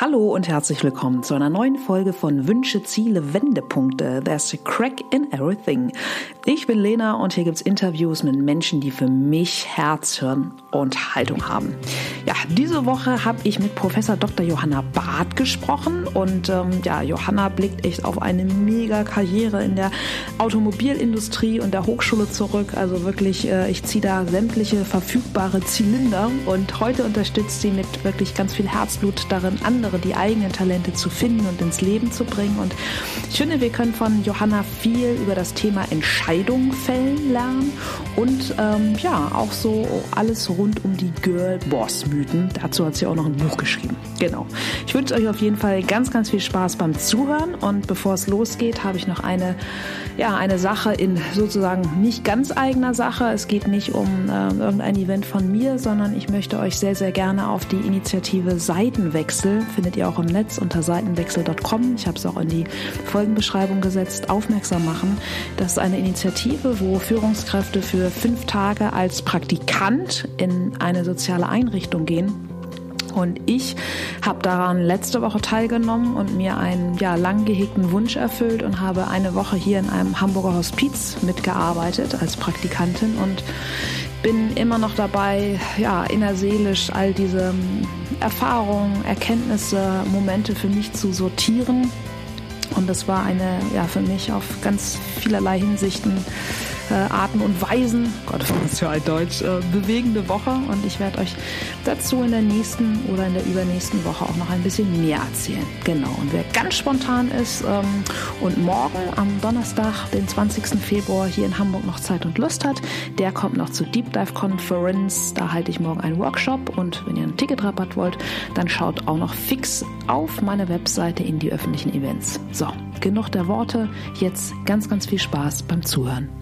Hallo und herzlich willkommen zu einer neuen Folge von Wünsche, Ziele, Wendepunkte. There's a crack in everything. Ich bin Lena und hier gibt's Interviews mit Menschen, die für mich Herz, Hirn und Haltung haben. Ja, diese Woche habe ich mit Professor Dr. Johanna Barth gesprochen und ähm, ja, Johanna blickt echt auf eine mega Karriere in der Automobilindustrie und der Hochschule zurück. Also wirklich, äh, ich ziehe da sämtliche verfügbare Zylinder und heute unterstützt sie mit wirklich ganz viel Herzblut darin, andere die eigenen Talente zu finden und ins Leben zu bringen. Und ich finde, wir können von Johanna viel über das Thema Entscheidungen fällen lernen und ähm, ja, auch so alles rund um die Girl-Boss-Mythen. Dazu hat sie auch noch ein Buch geschrieben. Genau. Ich wünsche euch auf jeden Fall ganz, ganz viel Spaß beim Zuhören und bevor es losgeht, habe ich noch eine, ja, eine Sache in sozusagen nicht ganz eigener Sache. Es geht nicht um äh, irgendein Event von mir, sondern ich möchte euch sehr, sehr gerne auf die Initiative Seitenwechsel findet ihr auch im Netz unter seitenwechsel.com. Ich habe es auch in die Folgenbeschreibung gesetzt, aufmerksam machen. Das ist eine Initiative, wo Führungskräfte für fünf Tage als Praktikant in eine soziale Einrichtung gehen. Und ich habe daran letzte Woche teilgenommen und mir einen ja, lang gehegten Wunsch erfüllt und habe eine Woche hier in einem Hamburger Hospiz mitgearbeitet als Praktikantin und bin immer noch dabei, ja, innerseelisch all diese Erfahrungen, Erkenntnisse, Momente für mich zu sortieren. Und das war eine, ja, für mich auf ganz vielerlei Hinsichten Arten und Weisen, Gott, was für ein Deutsch, äh, bewegende Woche. Und ich werde euch dazu in der nächsten oder in der übernächsten Woche auch noch ein bisschen mehr erzählen. Genau. Und wer ganz spontan ist ähm, und morgen am Donnerstag, den 20. Februar hier in Hamburg noch Zeit und Lust hat, der kommt noch zur Deep Dive Conference. Da halte ich morgen einen Workshop. Und wenn ihr einen Ticketrabatt wollt, dann schaut auch noch fix auf meine Webseite in die öffentlichen Events. So, genug der Worte. Jetzt ganz, ganz viel Spaß beim Zuhören.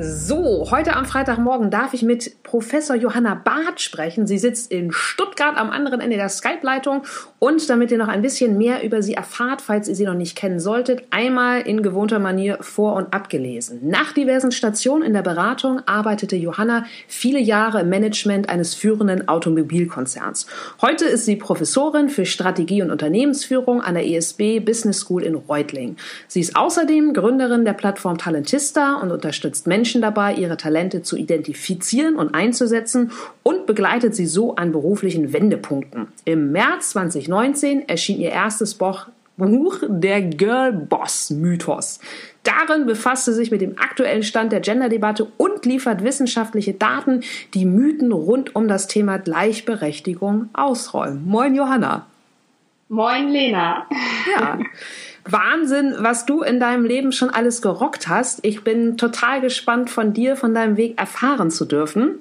So, heute am Freitagmorgen darf ich mit Professor Johanna Barth sprechen. Sie sitzt in Stuttgart am anderen Ende der Skype-Leitung. Und damit ihr noch ein bisschen mehr über sie erfahrt, falls ihr sie noch nicht kennen solltet, einmal in gewohnter Manier vor- und abgelesen. Nach diversen Stationen in der Beratung arbeitete Johanna viele Jahre im Management eines führenden Automobilkonzerns. Heute ist sie Professorin für Strategie und Unternehmensführung an der ESB Business School in Reutling. Sie ist außerdem Gründerin der Plattform Talentista und unterstützt Menschen, Menschen dabei, ihre Talente zu identifizieren und einzusetzen und begleitet sie so an beruflichen Wendepunkten. Im März 2019 erschien ihr erstes Buch Der Girl Boss Mythos. Darin befasst sie sich mit dem aktuellen Stand der Gender-Debatte und liefert wissenschaftliche Daten, die Mythen rund um das Thema Gleichberechtigung ausräumen. Moin Johanna. Moin Lena. Ja. Wahnsinn, was du in deinem Leben schon alles gerockt hast. Ich bin total gespannt, von dir, von deinem Weg erfahren zu dürfen.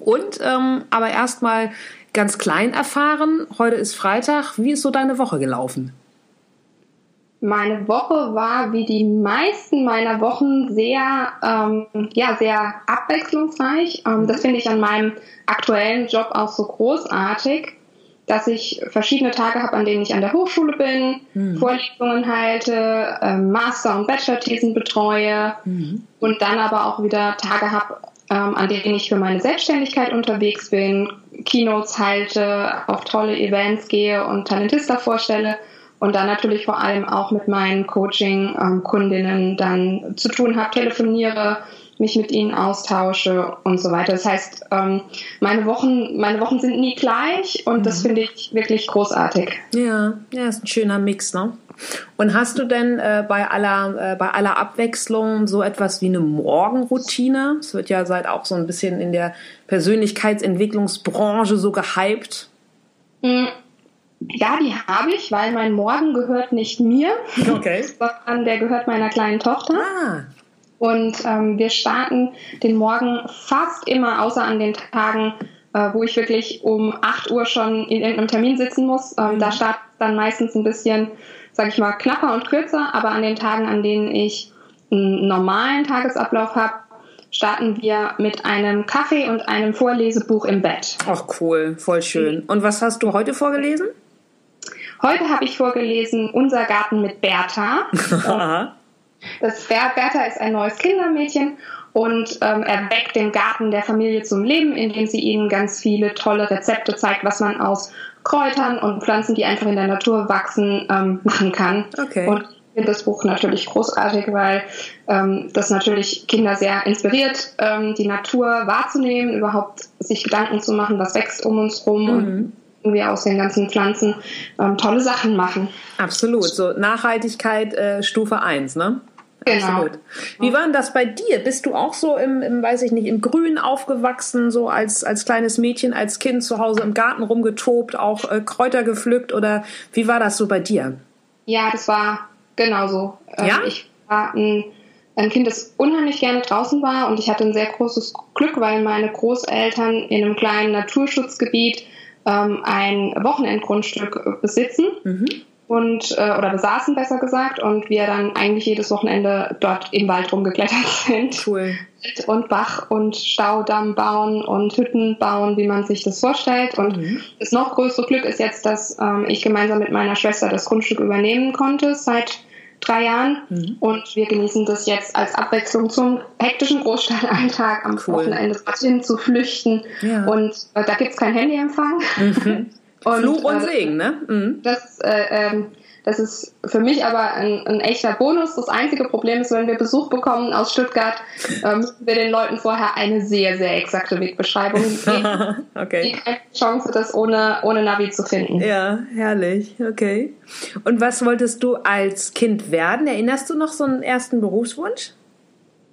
Und ähm, aber erstmal ganz klein erfahren. Heute ist Freitag. Wie ist so deine Woche gelaufen? Meine Woche war wie die meisten meiner Wochen sehr, ähm, ja, sehr abwechslungsreich. Ähm, das finde ich an meinem aktuellen Job auch so großartig dass ich verschiedene Tage habe, an denen ich an der Hochschule bin, mhm. Vorlesungen halte, ähm, Master- und Bachelor-Thesen betreue mhm. und dann aber auch wieder Tage habe, ähm, an denen ich für meine Selbstständigkeit unterwegs bin, Keynotes halte, auf tolle Events gehe und Talentista vorstelle und dann natürlich vor allem auch mit meinen Coaching-Kundinnen ähm, dann zu tun habe, telefoniere, mich mit ihnen austausche und so weiter. Das heißt, ähm, meine Wochen, meine Wochen sind nie gleich und mhm. das finde ich wirklich großartig. Ja, ja, ist ein schöner Mix, ne? Und hast du denn äh, bei aller äh, bei aller Abwechslung so etwas wie eine Morgenroutine? Es wird ja seit auch so ein bisschen in der Persönlichkeitsentwicklungsbranche so gehypt. Mhm. Ja, die habe ich, weil mein Morgen gehört nicht mir, okay. sondern der gehört meiner kleinen Tochter. Ah. Und ähm, wir starten den Morgen fast immer, außer an den Tagen, äh, wo ich wirklich um 8 Uhr schon in irgendeinem Termin sitzen muss. Ähm, mhm. Da startet dann meistens ein bisschen, sag ich mal, knapper und kürzer. Aber an den Tagen, an denen ich einen normalen Tagesablauf habe, starten wir mit einem Kaffee und einem Vorlesebuch im Bett. Ach cool, voll schön. Und was hast du heute vorgelesen? Heute habe ich vorgelesen Unser Garten mit Bertha. Das Bertha ist ein neues Kindermädchen und ähm, erweckt den Garten der Familie zum Leben, indem sie ihnen ganz viele tolle Rezepte zeigt, was man aus Kräutern und Pflanzen, die einfach in der Natur wachsen, ähm, machen kann. Okay. Und ich finde das Buch natürlich großartig, weil ähm, das natürlich Kinder sehr inspiriert, ähm, die Natur wahrzunehmen, überhaupt sich Gedanken zu machen, was wächst um uns rum Mhm. und irgendwie aus den ganzen Pflanzen ähm, tolle Sachen machen. Absolut. So Nachhaltigkeit äh, Stufe 1, ne? Genau. Absolut. Wie war denn das bei dir? Bist du auch so im, im weiß ich nicht, im Grün aufgewachsen, so als, als kleines Mädchen, als Kind zu Hause im Garten rumgetobt, auch äh, Kräuter gepflückt oder wie war das so bei dir? Ja, das war genauso. Ähm, Ja? Ich war ein, ein Kind, das unheimlich gerne draußen war und ich hatte ein sehr großes Glück, weil meine Großeltern in einem kleinen Naturschutzgebiet ähm, ein Wochenendgrundstück äh, besitzen Mhm. Und äh, oder besaßen besser gesagt und wir dann eigentlich jedes Wochenende dort im Wald rumgeklettert sind Cool. und Bach und Staudamm bauen und Hütten bauen, wie man sich das vorstellt. Und Mhm. das noch größere Glück ist jetzt, dass ähm, ich gemeinsam mit meiner Schwester das Grundstück übernehmen konnte seit drei Jahren. Mhm. Und wir genießen das jetzt als Abwechslung zum hektischen Großstadtalltag am Cool. Wochenende dorthin zu flüchten. Ja. Und äh, da gibt's kein Handyempfang. Mhm. Und, Fluch und äh, Segen, ne? Mhm. das, äh, ähm, das ist für mich aber ein, ein echter Bonus. Das einzige Problem ist, wenn wir Besuch bekommen aus Stuttgart, äh, müssen wir den Leuten vorher eine sehr, sehr exakte Wegbeschreibung geben. Die okay. keine Chance, das ohne, ohne Navi zu finden. Ja, herrlich. Okay. Und was wolltest du als Kind werden? Erinnerst du noch so einen ersten Berufswunsch?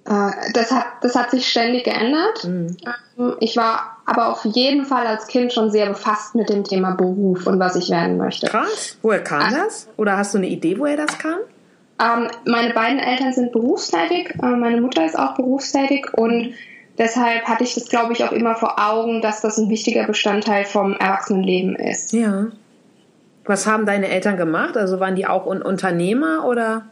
Äh, das, hat, das hat sich ständig geändert. Mhm. Ähm, Ich war aber auf jeden Fall als Kind schon sehr befasst mit dem Thema Beruf und was ich werden möchte. Krass. Woher kam das? Oder hast du eine Idee, woher das kam? Ähm, meine beiden Eltern sind berufstätig, äh, meine Mutter ist auch berufstätig und deshalb hatte ich das, glaube ich, auch immer vor Augen, dass das ein wichtiger Bestandteil vom Erwachsenenleben ist. Ja. Was haben deine Eltern gemacht? Also waren die auch Un Unternehmer oder?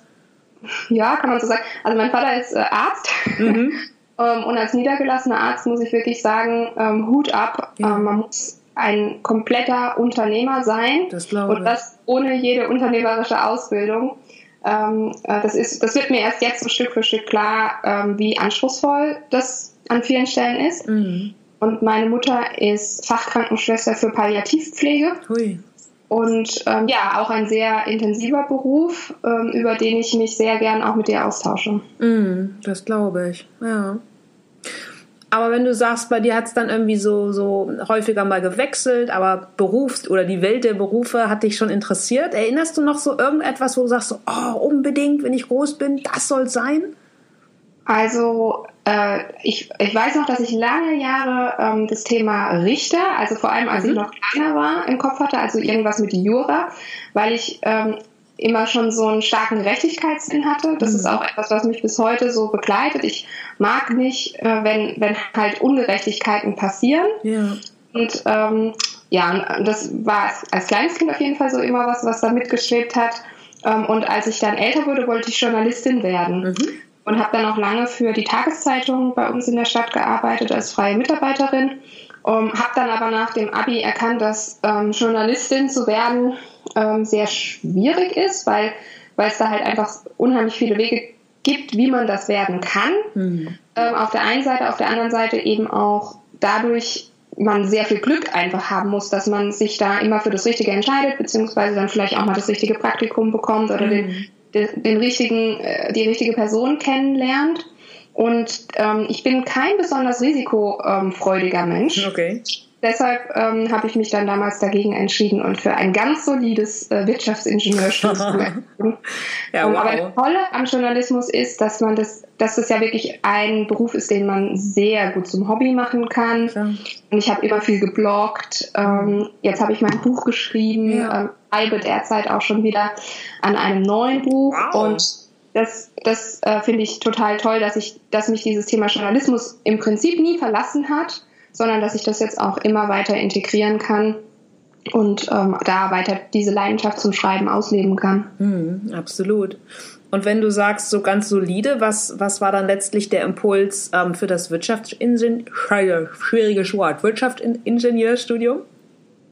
Ja, kann man so sagen. Also mein Vater ist äh, Arzt Mhm. ähm, und als niedergelassener Arzt muss ich wirklich sagen, ähm, Hut ab. Ja. Ähm, man muss ein kompletter Unternehmer sein Das glaube und ich. das ohne jede unternehmerische Ausbildung. Ähm, äh, das, ist, das wird mir erst jetzt so Stück für Stück klar, ähm, wie anspruchsvoll das an vielen Stellen ist. Mhm. Und meine Mutter ist Fachkrankenschwester für Palliativpflege Hui. Und ähm, ja, auch ein sehr intensiver Beruf, ähm, über den ich mich sehr gern auch mit dir austausche. Mhm, das glaube ich. Ja. Aber wenn du sagst, bei dir hat es dann irgendwie so, so häufiger mal gewechselt, aber Berufs- oder die Welt der Berufe hat dich schon interessiert. Erinnerst du noch so irgendetwas, wo du sagst, so, oh, unbedingt, wenn ich groß bin, das soll sein? Also äh, ich, ich weiß noch, dass ich lange Jahre ähm, das Thema Richter, also vor allem als Mhm. ich noch kleiner war, im Kopf hatte, also irgendwas mit Jura, weil ich ähm, immer schon so einen starken Gerechtigkeitssinn hatte. Das Mhm. ist auch etwas, was mich bis heute so begleitet. Ich mag nicht, äh, wenn, wenn halt Ungerechtigkeiten passieren. Ja. Und ähm, ja, und das war als, als kleines Kind auf jeden Fall so immer was, was da mitgeschwebt hat. Ähm, und als ich dann älter wurde, wollte ich Journalistin werden. Mhm. Und habe dann auch lange für die Tageszeitung bei uns in der Stadt gearbeitet als freie Mitarbeiterin. Ähm, habe dann aber nach dem Abi erkannt, dass ähm, Journalistin zu werden ähm, sehr schwierig ist, weil weil es da halt einfach unheimlich viele Wege gibt, wie man das werden kann. Mhm. Ähm, auf der einen Seite, auf der anderen Seite eben auch dadurch man sehr viel Glück einfach haben muss, dass man sich da immer für das Richtige entscheidet, beziehungsweise dann vielleicht auch mal das richtige Praktikum bekommt oder den, den, richtigen, äh, die richtige Person kennenlernt. Und ähm, ich bin kein besonders risikofreudiger Mensch. Okay. Deshalb ähm, habe ich mich dann damals dagegen entschieden und für ein ganz solides äh, Wirtschaftsingenieurstudium. Ja, Ähm, Aber wow. das Tolle am Journalismus ist, dass man das, dass das ja wirklich ein Beruf ist, den man sehr gut zum Hobby machen kann. Klar. Und ich habe immer viel gebloggt. Ähm, jetzt habe ich mein Buch geschrieben, Ja. ähm, schreibe derzeit auch schon wieder an einem neuen Buch. Wow. Und das, das äh, finde ich total toll, dass ich, dass mich dieses Thema Journalismus im Prinzip nie verlassen hat, sondern dass ich das jetzt auch immer weiter integrieren kann und ähm, da weiter diese Leidenschaft zum Schreiben ausleben kann. Mhm, absolut. Und wenn du sagst, so ganz solide, was, was war dann letztlich der Impuls ähm, für das Wirtschaftsingenieur, schwieriges Wort, Wirtschaftsingenieurstudium?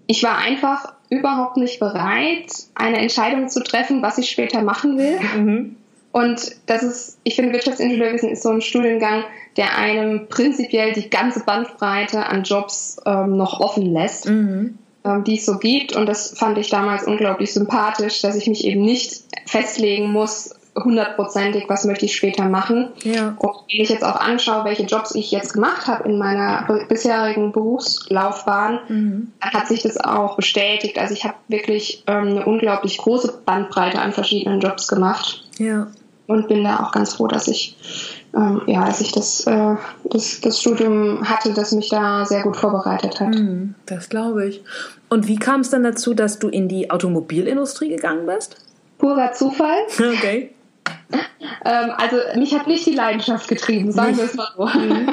Ich war einfach überhaupt nicht bereit, eine Entscheidung zu treffen, was ich später machen will. Mhm. Und das ist, ich finde, Wirtschaftsingenieurwesen ist so ein Studiengang, der einem prinzipiell die ganze Bandbreite an Jobs ähm, noch offen lässt, mhm. ähm, die es so gibt. Und das fand ich damals unglaublich sympathisch, dass ich mich eben nicht festlegen muss, hundertprozentig, was möchte ich später machen. Ja. Und wenn ich jetzt auch anschaue, welche Jobs ich jetzt gemacht habe in meiner bisherigen Berufslaufbahn, mhm. dann hat sich das auch bestätigt. Also ich habe wirklich ähm, eine unglaublich große Bandbreite an verschiedenen Jobs gemacht. Ja. Und bin da auch ganz froh, dass ich ähm, ja, dass ich das, äh, das, das Studium hatte, das mich da sehr gut vorbereitet hat. Mhm, das glaube ich. Und wie kam es dann dazu, dass du in die Automobilindustrie gegangen bist? Purer Zufall. Okay. ähm, also mich hat nicht die Leidenschaft getrieben, sagen wir es mal so. Mhm.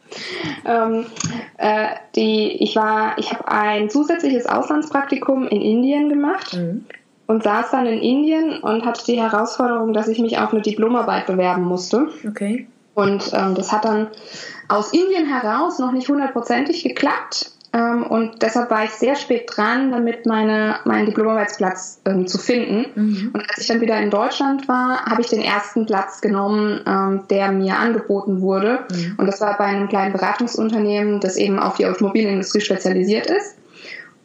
ähm, äh, die, ich war, ich habe ein zusätzliches Auslandspraktikum in Indien gemacht mhm. Und saß dann in Indien und hatte die Herausforderung, dass ich mich auf eine Diplomarbeit bewerben musste. Okay. Und ähm, das hat dann aus Indien heraus noch nicht hundertprozentig geklappt. Ähm, und deshalb war ich sehr spät dran, damit meine, meinen Diplomarbeitsplatz ähm, zu finden. Mhm. Und als ich dann wieder in Deutschland war, habe ich den ersten Platz genommen, ähm, der mir angeboten wurde. Mhm. Und das war bei einem kleinen Beratungsunternehmen, das eben auf die Automobilindustrie spezialisiert ist.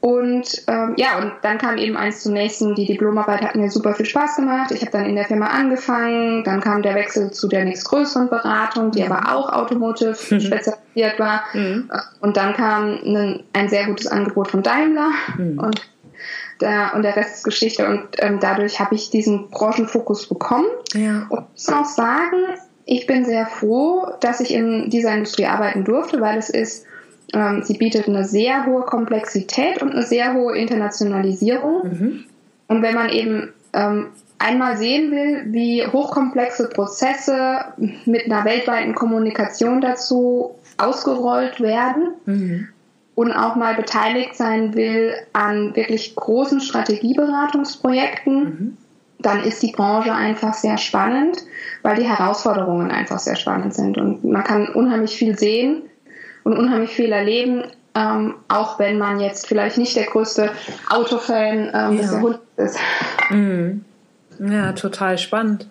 Und ähm, ja, und dann kam eben eins zum nächsten. Die Diplomarbeit hat mir super viel Spaß gemacht. Ich habe dann in der Firma angefangen. Dann kam der Wechsel zu der nächstgrößeren Beratung, die aber auch Automotive mhm. spezialisiert war. Mhm. Und dann kam ein, ein, sehr gutes Angebot von Daimler. Mhm. Und der, und der Rest ist Geschichte. Und ähm, dadurch habe ich diesen Branchenfokus bekommen. Ja. Und ich muss auch sagen, ich bin sehr froh, dass ich in dieser Industrie arbeiten durfte, weil es ist ähm, sie bietet eine sehr hohe Komplexität und eine sehr hohe Internationalisierung. Mhm. Und wenn man eben ähm, einmal sehen will, wie hochkomplexe Prozesse mit einer weltweiten Kommunikation dazu ausgerollt werden mhm. und auch mal beteiligt sein will an wirklich großen Strategieberatungsprojekten, mhm. dann ist die Branche einfach sehr spannend, weil die Herausforderungen einfach sehr spannend sind und man kann unheimlich viel sehen und unheimlich viel erleben, ähm, auch wenn man jetzt vielleicht nicht der größte Autofan ähm, des Jahrhunderts ist. Mhm. Ja, total spannend.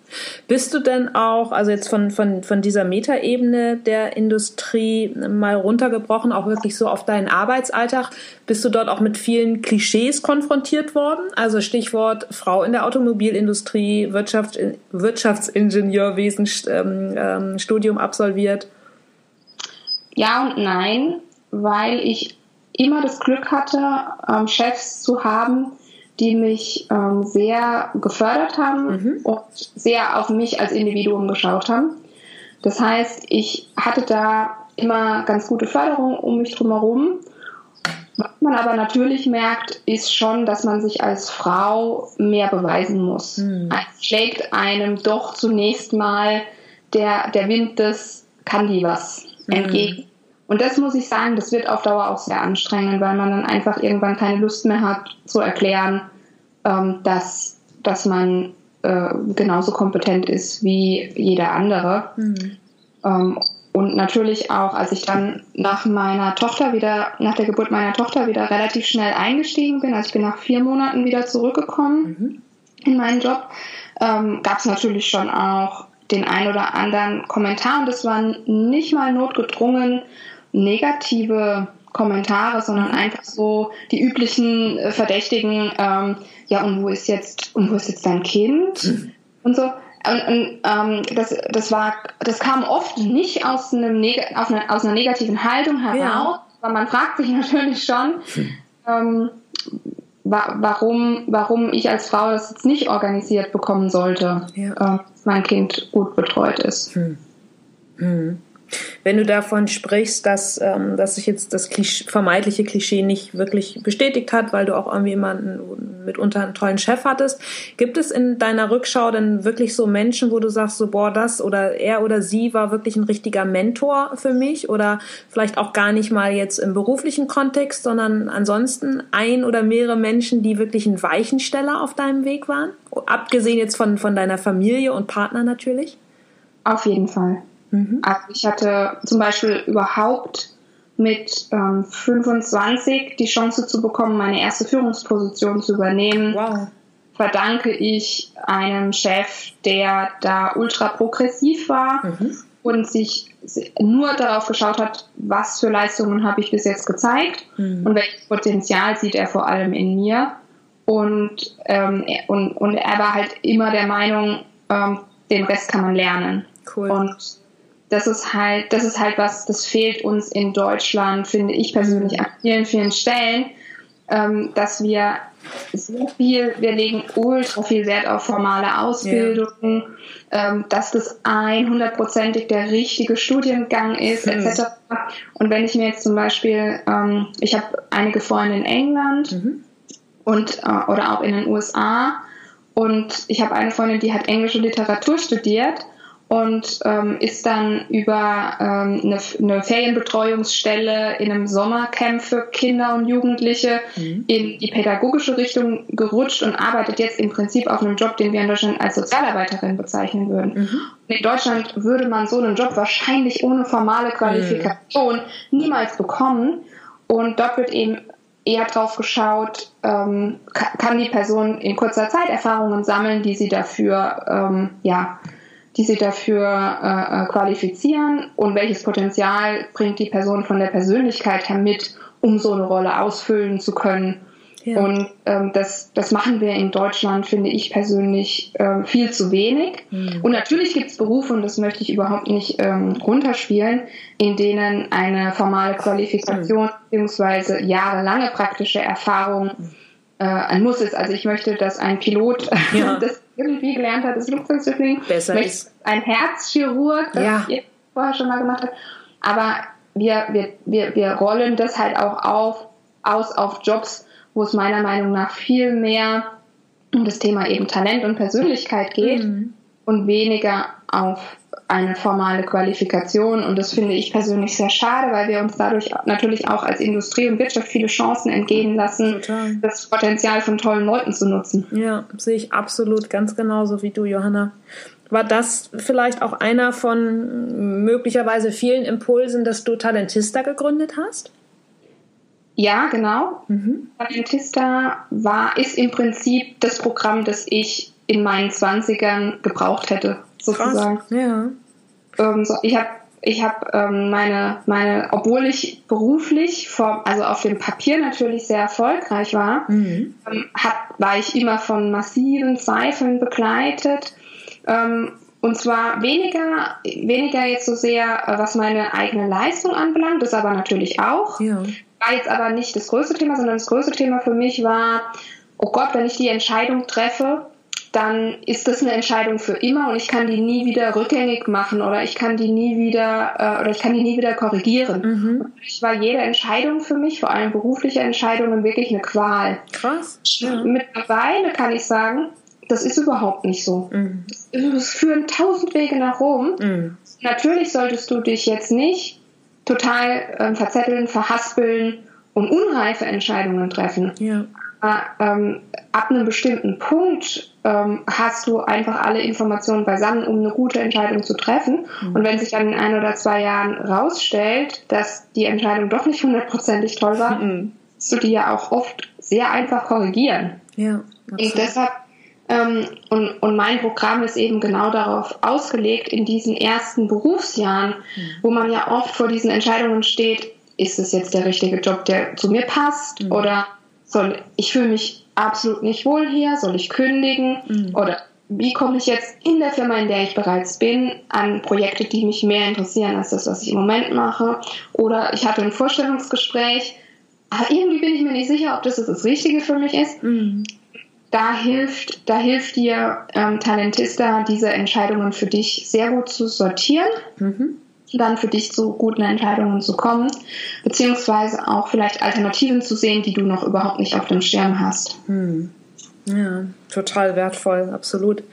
Bist du denn auch, also jetzt von, von, von dieser Metaebene der Industrie mal runtergebrochen, auch wirklich so auf deinen Arbeitsalltag, bist du dort auch mit vielen Klischees konfrontiert worden? Also Stichwort Frau in der Automobilindustrie, Wirtschaft, Wirtschaftsingenieurwesen, ähm, ähm, Studium absolviert. Ja und nein, weil ich immer das Glück hatte, ähm, Chefs zu haben, die mich ähm, sehr gefördert haben mhm. und sehr auf mich als Individuum geschaut haben. Das heißt, ich hatte da immer ganz gute Förderung um mich drumherum. Was man aber natürlich merkt, ist schon, dass man sich als Frau mehr beweisen muss. Mhm. Es schlägt einem doch zunächst mal der, der Wind des kann die was mhm. entgegen. Und das muss ich sagen, das wird auf Dauer auch sehr anstrengend, weil man dann einfach irgendwann keine Lust mehr hat zu erklären, ähm, dass, dass man äh, genauso kompetent ist wie jeder andere. Mhm. Ähm, und natürlich auch, als ich dann nach meiner Tochter wieder, nach der Geburt meiner Tochter wieder relativ schnell eingestiegen bin, also ich bin nach vier Monaten wieder zurückgekommen mhm. in meinen Job, ähm, gab es natürlich schon auch den ein oder anderen Kommentar und das waren nicht mal notgedrungen negative Kommentare, sondern einfach so die üblichen äh, Verdächtigen, ähm, ja, und wo ist jetzt, und wo ist jetzt dein Kind? Mhm. Und so. Und, und ähm, das, das war, das kam oft nicht aus, einem aus, einer, aus einer negativen Haltung heraus, ja. aber man fragt sich natürlich schon, mhm. ähm, wa warum, warum ich als Frau das jetzt nicht organisiert bekommen sollte, ja. äh, dass mein Kind gut betreut ist. Hm. Wenn du davon sprichst, dass, ähm, dass sich jetzt das Klisch vermeintliche Klischee nicht wirklich bestätigt hat, weil du auch irgendwie jemanden mitunter einen tollen Chef hattest, gibt es in deiner Rückschau denn wirklich so Menschen, wo du sagst, so boah, das oder er oder sie war wirklich ein richtiger Mentor für mich oder vielleicht auch gar nicht mal jetzt im beruflichen Kontext, sondern ansonsten ein oder mehrere Menschen, die wirklich ein Weichensteller auf deinem Weg waren? Abgesehen jetzt von, von deiner Familie und Partner natürlich? Auf jeden Fall. Mhm. Also ich hatte zum Beispiel überhaupt mit ähm, 25 die Chance zu bekommen, meine erste Führungsposition zu übernehmen. Wow. verdanke ich einem Chef, der da ultra progressiv war mhm. und sich nur darauf geschaut hat, was für Leistungen habe ich bis jetzt gezeigt mhm. und welches Potenzial sieht er vor allem in mir. Und, ähm, und, und er war halt immer der Meinung, ähm, den Rest kann man lernen. Cool. Und das ist halt, das ist halt was, das fehlt uns in Deutschland, finde ich persönlich mhm. an vielen, vielen Stellen, ähm, dass wir so viel, wir legen ultra viel Wert auf formale Ausbildung, ja. ähm, dass das 100%ig der richtige Studiengang ist, mhm. etc. Und wenn ich mir jetzt zum Beispiel, ähm, ich habe einige Freunde in England mhm. und äh, oder auch in den USA und ich habe eine Freundin, die hat englische Literatur studiert und ähm, ist dann über ähm, eine, eine, Ferienbetreuungsstelle in einem Sommercamp für Kinder und Jugendliche mhm. in die pädagogische Richtung gerutscht und arbeitet jetzt im Prinzip auf einem Job, den wir in Deutschland als Sozialarbeiterin bezeichnen würden. Mhm. Und in Deutschland würde man so einen Job wahrscheinlich ohne formale Qualifikation mhm. niemals bekommen. Und dort wird eben eher drauf geschaut, ähm, kann die Person in kurzer Zeit Erfahrungen sammeln, die sie dafür ähm, ja, die sie dafür äh, äh, qualifizieren und welches Potenzial bringt die Person von der Persönlichkeit her mit, um so eine Rolle ausfüllen zu können. Ja. Und ähm, das, das machen wir in Deutschland, finde ich persönlich, äh, viel zu wenig. Mhm. Und natürlich gibt es Berufe, und das möchte ich überhaupt nicht ähm, runterspielen, in denen eine formale Qualifikation mhm. bzw. jahrelange praktische Erfahrung äh, ein Muss ist. Also ich möchte, dass ein Pilot ja. das irgendwie gelernt hat, das Flugzeug zu fliegen. Besser ist. Ein Herzchirurg, das ja. ich vorher schon mal gemacht habe. Aber wir, wir, wir, wir rollen das halt auch auf, aus auf Jobs, wo es meiner Meinung nach viel mehr um das Thema eben Talent und Persönlichkeit geht mhm. und weniger auf eine formale Qualifikation. Und das finde ich persönlich sehr schade, weil wir uns dadurch natürlich auch als Industrie und Wirtschaft viele Chancen entgehen lassen, Total. das Potenzial von tollen Leuten zu nutzen. Ja, sehe ich absolut ganz genauso wie du, Johanna. War das vielleicht auch einer von möglicherweise vielen Impulsen, dass du Talentista gegründet hast? Ja, genau. Mhm. Talentista war, ist im Prinzip das Programm, das ich in meinen Zwanzigern gebraucht hätte sozusagen. Krass. Ja. Ähm, so, ich habe ich habe ähm, meine, meine, obwohl ich beruflich vom, also auf dem Papier natürlich sehr erfolgreich war, mhm. ähm, hab, war ich immer von massiven Zweifeln begleitet. Ähm, und zwar weniger, weniger jetzt so sehr, äh, was meine eigene Leistung anbelangt, das aber natürlich auch. Ja. War jetzt aber nicht das größte Thema, sondern das größte Thema für mich war, oh Gott, wenn ich die Entscheidung treffe, dann ist das eine Entscheidung für immer und ich kann die nie wieder rückgängig machen oder ich kann die nie wieder äh, oder ich kann die nie wieder korrigieren. Mhm. Ich war jede Entscheidung für mich, vor allem berufliche Entscheidungen, wirklich eine Qual. Krass. Ja. Mittlerweile kann ich sagen, das ist überhaupt nicht so. Mhm. Es führen tausend Wege nach Rom. Mhm. Natürlich solltest du dich jetzt nicht total äh, verzetteln, verhaspeln und unreife Entscheidungen treffen. Ja. Aber, ähm, ab einem bestimmten Punkt ähm, hast du einfach alle Informationen beisammen, um eine gute Entscheidung zu treffen. Mhm. Und wenn sich dann in ein oder zwei Jahren rausstellt, dass die Entscheidung doch nicht hundertprozentig toll war, mhm. du die ja auch oft sehr einfach korrigieren. Ja, und deshalb ähm, und, und mein Programm ist eben genau darauf ausgelegt, in diesen ersten Berufsjahren, mhm. wo man ja oft vor diesen Entscheidungen steht, ist es jetzt der richtige Job, der zu mir passt mhm. oder soll ich fühle mich absolut nicht wohl hier, soll ich kündigen mhm. oder wie komme ich jetzt in der Firma, in der ich bereits bin, an Projekte, die mich mehr interessieren als das, was ich im Moment mache. Oder ich hatte ein Vorstellungsgespräch, aber irgendwie bin ich mir nicht sicher, ob das das Richtige für mich ist. Mhm. Da hilft, da hilft dir ähm, Talentista, diese Entscheidungen für dich sehr gut zu sortieren. Mhm dann für dich zu guten Entscheidungen zu kommen, beziehungsweise auch vielleicht Alternativen zu sehen, die du noch überhaupt nicht auf dem Schirm hast. Hm. Ja, total wertvoll, absolut.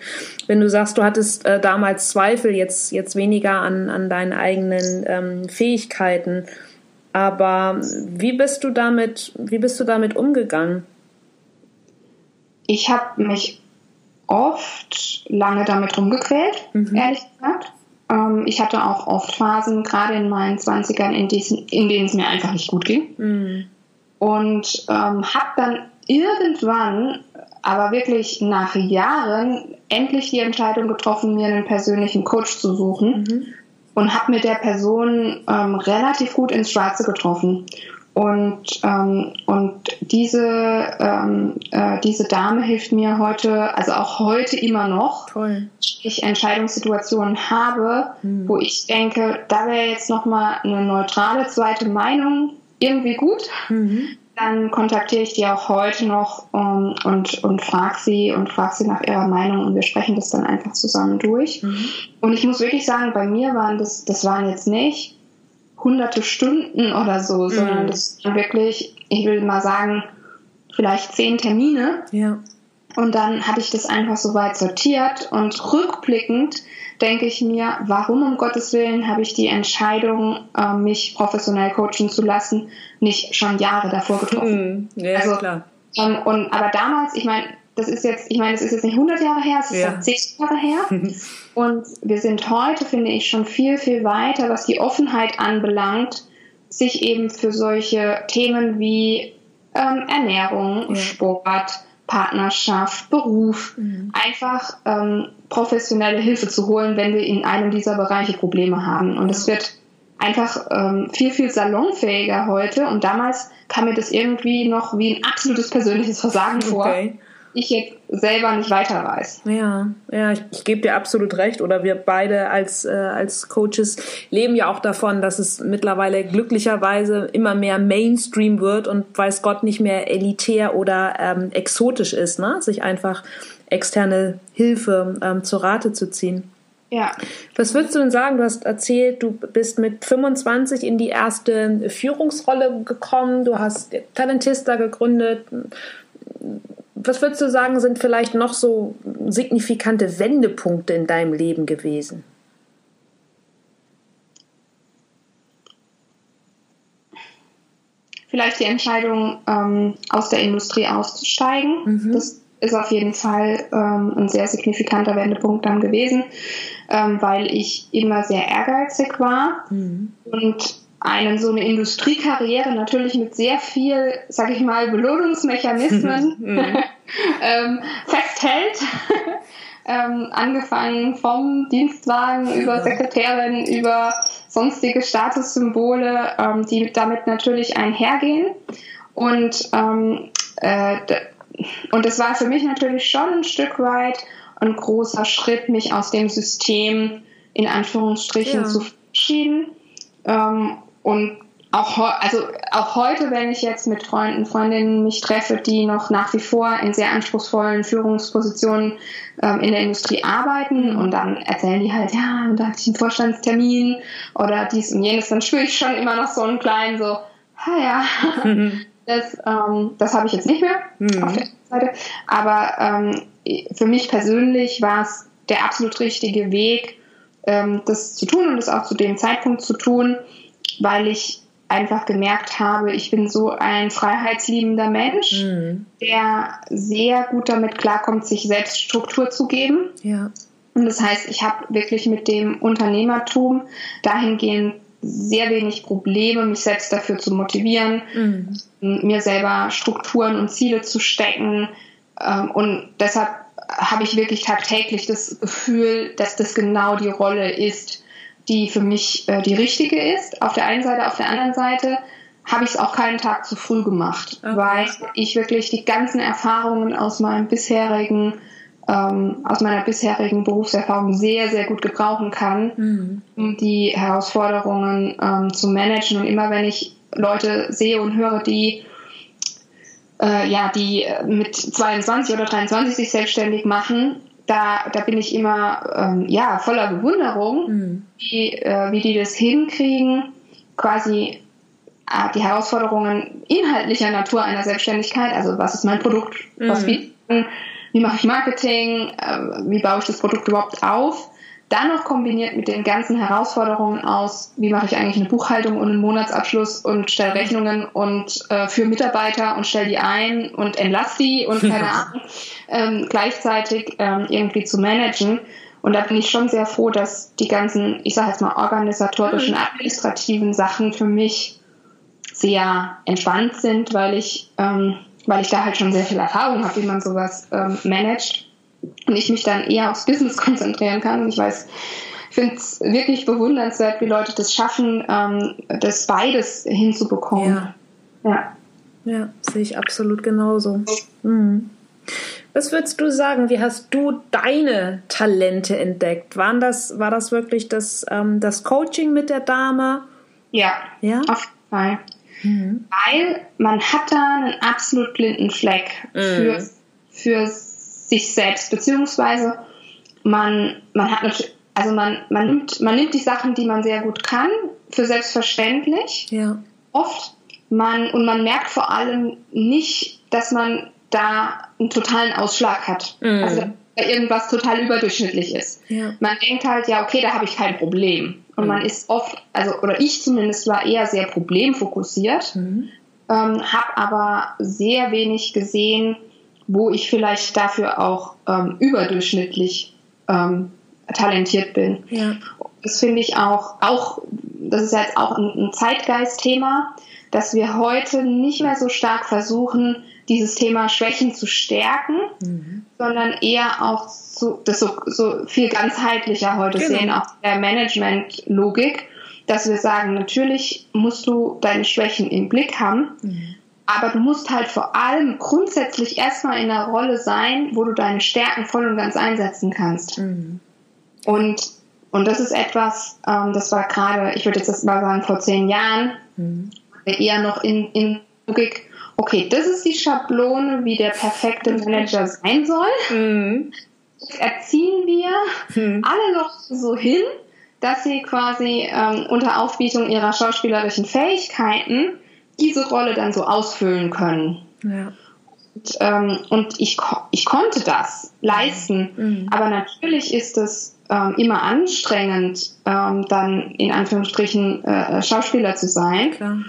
Wenn du sagst, du hattest äh, damals Zweifel, jetzt, jetzt weniger an, an deinen eigenen ähm, Fähigkeiten, aber wie bist du damit, wie bist du damit umgegangen? Ich habe mich oft lange damit rumgequält, mhm. ehrlich gesagt. Ähm, ich hatte auch oft Phasen, gerade in meinen 20ern, in, diesen, in denen es mir einfach nicht gut ging. Mhm. Und ähm, habe dann irgendwann aber wirklich nach Jahren endlich die Entscheidung getroffen, mir einen persönlichen Coach zu suchen mhm. und habe mit der Person ähm, relativ gut ins Schwarze getroffen. Und, ähm, und diese, ähm, äh, diese Dame hilft mir heute, also auch heute immer noch, Toll. ich Entscheidungssituationen habe, mhm. wo ich denke, da wäre jetzt nochmal eine neutrale zweite Meinung irgendwie gut. Mhm dann kontaktiere ich die auch heute noch um, und, und frage sie und frage sie nach ihrer Meinung und wir sprechen das dann einfach zusammen durch. Mhm. Und ich muss wirklich sagen, bei mir waren das, das waren jetzt nicht hunderte Stunden oder so, mhm. sondern das waren wirklich, ich will mal sagen, vielleicht zehn Termine. Ja. Und dann hatte ich das einfach so weit sortiert und rückblickend denke ich mir, warum um Gottes Willen habe ich die Entscheidung, äh, mich professionell coachen zu lassen, nicht schon Jahre davor getroffen. Hm, ja, also, klar. Ähm, und, aber damals, ich meine, das ist jetzt, ich meine, es ist jetzt nicht 100 Jahre her, es ist ja. 10 Jahre her. und wir sind heute, finde ich, schon viel, viel weiter, was die Offenheit anbelangt, sich eben für solche Themen wie ähm, Ernährung, ja. Sport, Partnerschaft, Beruf, mhm. einfach ähm, professionelle Hilfe zu holen, wenn wir in einem dieser Bereiche Probleme haben. Und es wird einfach ähm, viel, viel salonfähiger heute. Und damals kam mir das irgendwie noch wie ein absolutes persönliches Versagen vor. Okay ich jetzt selber nicht weiter weiß. Ja, ja, ich, ich gebe dir absolut recht. Oder wir beide als, äh, als Coaches leben ja auch davon, dass es mittlerweile glücklicherweise immer mehr Mainstream wird und weiß Gott nicht mehr elitär oder ähm, exotisch ist, ne? sich einfach externe Hilfe ähm, zur Rate zu ziehen. Ja. Was würdest du denn sagen? Du hast erzählt, du bist mit 25 in die erste Führungsrolle gekommen, du hast Talentista gegründet was würdest du sagen, sind vielleicht noch so signifikante Wendepunkte in deinem Leben gewesen? Vielleicht die Entscheidung, ähm, aus der Industrie auszusteigen. Mhm. Das ist auf jeden Fall ähm, ein sehr signifikanter Wendepunkt dann gewesen, ähm, weil ich immer sehr ehrgeizig war mhm. und einen so eine Industriekarriere natürlich mit sehr viel, sag ich mal, Belohnungsmechanismen mhm. ähm, festhält. ähm, angefangen vom Dienstwagen über Sekretärin, über sonstige Statussymbole, ähm, die damit natürlich einhergehen. Und, ähm, äh, und es war für mich natürlich schon ein Stück weit ein großer Schritt, mich aus dem System in Anführungsstrichen ja. zu verabschieden. Ähm, und auch, also auch heute, wenn ich jetzt mit Freunden, Freundinnen mich treffe, die noch nach wie vor in sehr anspruchsvollen Führungspositionen ähm, in der Industrie arbeiten und dann erzählen die halt, ja, da hatte ich einen Vorstandstermin oder dies und jenes, dann spüre ich schon immer noch so einen kleinen so, ha ja, mhm. das, ähm, das habe ich jetzt nicht mehr mhm. auf der Seite. Aber ähm, für mich persönlich war es der absolut richtige Weg, ähm, das zu tun und das auch zu dem Zeitpunkt zu tun weil ich einfach gemerkt habe, ich bin so ein freiheitsliebender Mensch, mhm. der sehr gut damit klarkommt, sich selbst Struktur zu geben. Ja. Und das heißt, ich habe wirklich mit dem Unternehmertum dahingehend sehr wenig Probleme, mich selbst dafür zu motivieren, mhm. mir selber Strukturen und Ziele zu stecken. Ähm, und deshalb habe ich wirklich tagtäglich das Gefühl, dass das genau die Rolle ist, die für mich äh, die richtige ist. Auf der einen Seite, auf der anderen Seite habe ich es auch keinen Tag zu früh gemacht, okay. weil ich wirklich die ganzen Erfahrungen aus meinem bisherigen ähm, aus meiner bisherigen Berufserfahrung sehr, sehr gut gebrauchen kann, mhm. um die Herausforderungen ähm, zu managen. Und immer wenn ich Leute sehe und höre, die äh, ja, die mit 22 oder 23 sich selbstständig machen, da, da bin ich immer ähm, ja, voller Bewunderung, mhm. wie, äh, wie die das hinkriegen, quasi äh, die Herausforderungen inhaltlicher Natur einer Selbstständigkeit, also was ist mein Produkt, mhm. was wie, wie mache ich Marketing, äh, wie baue ich das Produkt überhaupt auf, dann noch kombiniert mit den ganzen Herausforderungen aus, wie mache ich eigentlich eine Buchhaltung und einen Monatsabschluss und stelle Rechnungen und äh, für Mitarbeiter und stelle die ein und entlasse die und keine Ahnung, ähm, gleichzeitig ähm, irgendwie zu managen. Und da bin ich schon sehr froh, dass die ganzen, ich sage jetzt mal, organisatorischen, mhm. administrativen Sachen für mich sehr entspannt sind, weil ich ähm, weil ich da halt schon sehr viel Erfahrung habe, wie man sowas ähm, managt und ich mich dann eher aufs Business konzentrieren kann. Ich weiß, ich finde es wirklich bewundernswert, wie Leute das schaffen, ähm, das beides hinzubekommen. Ja. ja. Ja, sehe ich absolut genauso. Mhm. Was würdest du sagen? Wie hast du deine Talente entdeckt? Waren das, war das wirklich das, ähm, das Coaching mit der Dame? Ja, ja? auf jeden Fall. Mhm. Weil man hat da einen absolut blinden Fleck mhm. für, für sich selbst, beziehungsweise man, man hat natürlich, also man, man, nimmt, man nimmt die Sachen, die man sehr gut kann, für selbstverständlich. Ja. Oft. Man, und man merkt vor allem nicht, dass man da einen totalen Ausschlag hat. Mhm. Also da irgendwas total überdurchschnittlich ist. Ja. Man denkt halt, ja, okay, da habe ich kein Problem. Und mhm. man ist oft, also, oder ich zumindest war eher sehr problemfokussiert, mhm. ähm, habe aber sehr wenig gesehen, wo ich vielleicht dafür auch ähm, überdurchschnittlich ähm, talentiert bin. Ja. Das finde ich auch, auch, das ist jetzt auch ein, ein Zeitgeistthema, dass wir heute nicht mehr so stark versuchen, dieses Thema Schwächen zu stärken, mhm. sondern eher auch zu, das so, so viel ganzheitlicher heute genau. sehen, auch der Management-Logik, dass wir sagen, natürlich musst du deine Schwächen im Blick haben, mhm. Aber du musst halt vor allem grundsätzlich erstmal in einer Rolle sein, wo du deine Stärken voll und ganz einsetzen kannst. Mhm. Und, und das ist etwas, ähm, das war gerade, ich würde jetzt mal sagen, vor zehn Jahren, mhm. eher noch in, in Logik, okay, das ist die Schablone, wie der perfekte Manager sein soll. Mhm. Erziehen wir mhm. alle noch so hin, dass sie quasi ähm, unter Aufbietung ihrer schauspielerischen Fähigkeiten diese Rolle dann so ausfüllen können. Ja. Und, ähm, und ich, ich konnte das leisten. Mhm. Aber natürlich ist es ähm, immer anstrengend, ähm, dann in Anführungsstrichen äh, Schauspieler zu sein.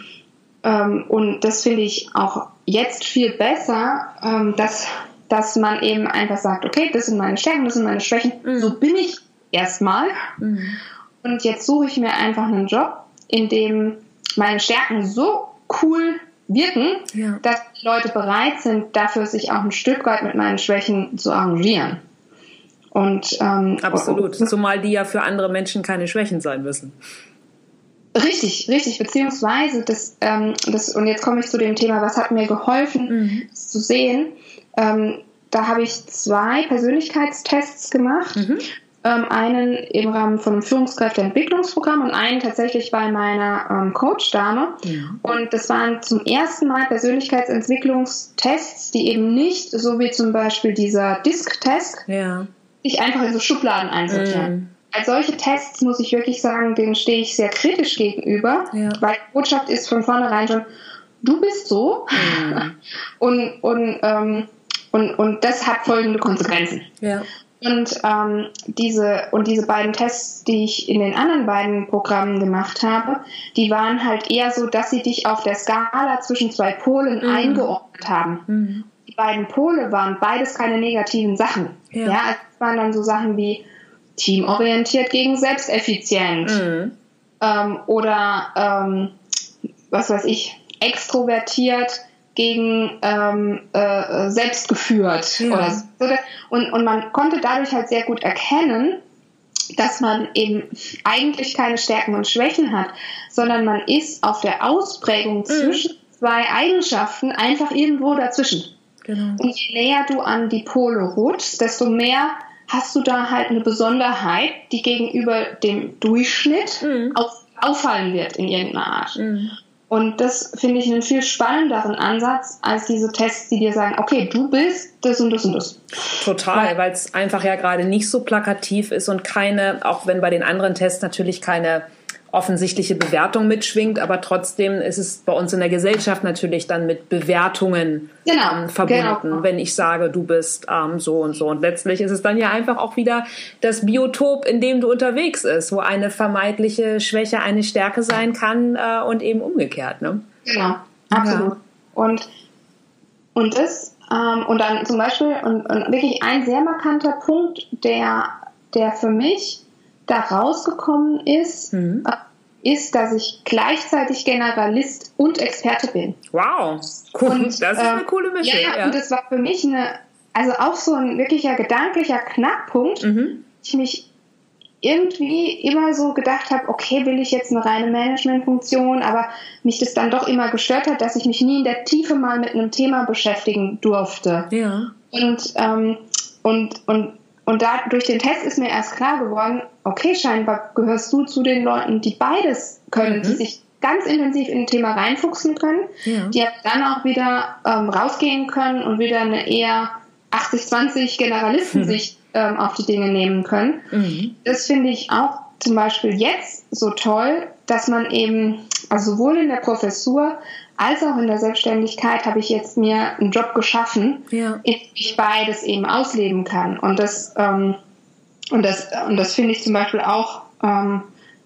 Ähm, und das finde ich auch jetzt viel besser, ähm, dass, dass man eben einfach sagt, okay, das sind meine Stärken, das sind meine Schwächen, mhm. so bin ich erstmal. Mhm. Und jetzt suche ich mir einfach einen Job, in dem meine Stärken so cool wirken, ja. dass die Leute bereit sind, dafür sich auch ein Stück weit mit meinen Schwächen zu arrangieren. Und, ähm, Absolut, zumal die ja für andere Menschen keine Schwächen sein müssen. Richtig, richtig, beziehungsweise das, ähm, das, und jetzt komme ich zu dem Thema, was hat mir geholfen, mhm. zu sehen. Ähm, da habe ich zwei Persönlichkeitstests gemacht. Mhm. Ähm, einen im Rahmen von einem Führungskräfteentwicklungsprogramm und einen tatsächlich bei meiner ähm, Coach-Dame. Mhm. Und das waren zum ersten Mal Persönlichkeitsentwicklungstests, die eben nicht, so wie zum Beispiel dieser Disk-Test, ja. sich einfach in so Schubladen einsortieren. Mhm als solche Tests muss ich wirklich sagen, denen stehe ich sehr kritisch gegenüber, ja. weil die Botschaft ist von vornherein schon, du bist so mhm. und, und, ähm, und, und das hat folgende Konsequenzen. Ja. Und ähm, diese und diese beiden Tests, die ich in den anderen beiden Programmen gemacht habe, die waren halt eher so, dass sie dich auf der Skala zwischen zwei Polen mhm. eingeordnet haben. Mhm. Die beiden Pole waren beides keine negativen Sachen. Ja, ja es waren dann so Sachen wie teamorientiert gegen selbsteffizient. Mhm. Ähm, oder ähm, was weiß ich, extrovertiert gegen ähm, äh, selbstgeführt. Ja. Oder so. und, und man konnte dadurch halt sehr gut erkennen, dass man eben eigentlich keine Stärken und Schwächen hat, sondern man ist auf der Ausprägung mhm. zwischen zwei Eigenschaften einfach irgendwo dazwischen. Genau. Und je näher du an die Pole rutschst, desto mehr hast du da halt eine Besonderheit, die gegenüber dem Durchschnitt mhm. auf, auffallen wird in irgendeiner Art. Mhm. Und das finde ich einen viel spannenderen Ansatz als diese Tests, die dir sagen, okay, du bist das und das und das. Total, weil es einfach ja gerade nicht so plakativ ist und keine, auch wenn bei den anderen Tests natürlich keine offensichtliche Bewertung mitschwingt, aber trotzdem ist es bei uns in der Gesellschaft natürlich dann mit Bewertungen genau, ähm, verbunden, genau. wenn ich sage, du bist ähm, so und so. Und letztlich ist es dann ja einfach auch wieder das Biotop, in dem du unterwegs ist, wo eine vermeintliche Schwäche eine Stärke sein kann äh, und eben umgekehrt. Ne? Genau, absolut. Ja. Und, und das, ähm, und dann zum Beispiel, und, und wirklich ein sehr markanter Punkt, der, der für mich da rausgekommen ist, mhm. Äh, ist, dass ich gleichzeitig Generalist und Experte bin. Wow, cool. Und, das ist eine äh, coole Mischung. Ja, ja, und das war für mich eine, also auch so ein wirklicher gedanklicher Knackpunkt. Mhm. Ich mich irgendwie immer so gedacht habe, okay, will ich jetzt eine reine Managementfunktion, aber mich das dann doch immer gestört hat, dass ich mich nie in der Tiefe mal mit einem Thema beschäftigen durfte. Ja. Und, ähm, und, und, und da durch den Test ist mir erst klar geworden, okay, scheinbar gehörst du zu den Leuten, die beides können, mhm. die sich ganz intensiv in ein Thema reinfuchsen können, ja. die dann auch wieder ähm, rausgehen können und wieder eine eher 80-20 Generalistensicht ähm, auf die Dinge nehmen können. Mhm. Das finde ich auch zum Beispiel jetzt so toll, dass man eben, also sowohl in der Professur als auch in der Selbstständigkeit habe ich jetzt mir einen Job geschaffen, ja. in dem ich beides eben ausleben kann. Und das, ähm, und das, und das finde ich zum Beispiel auch ähm,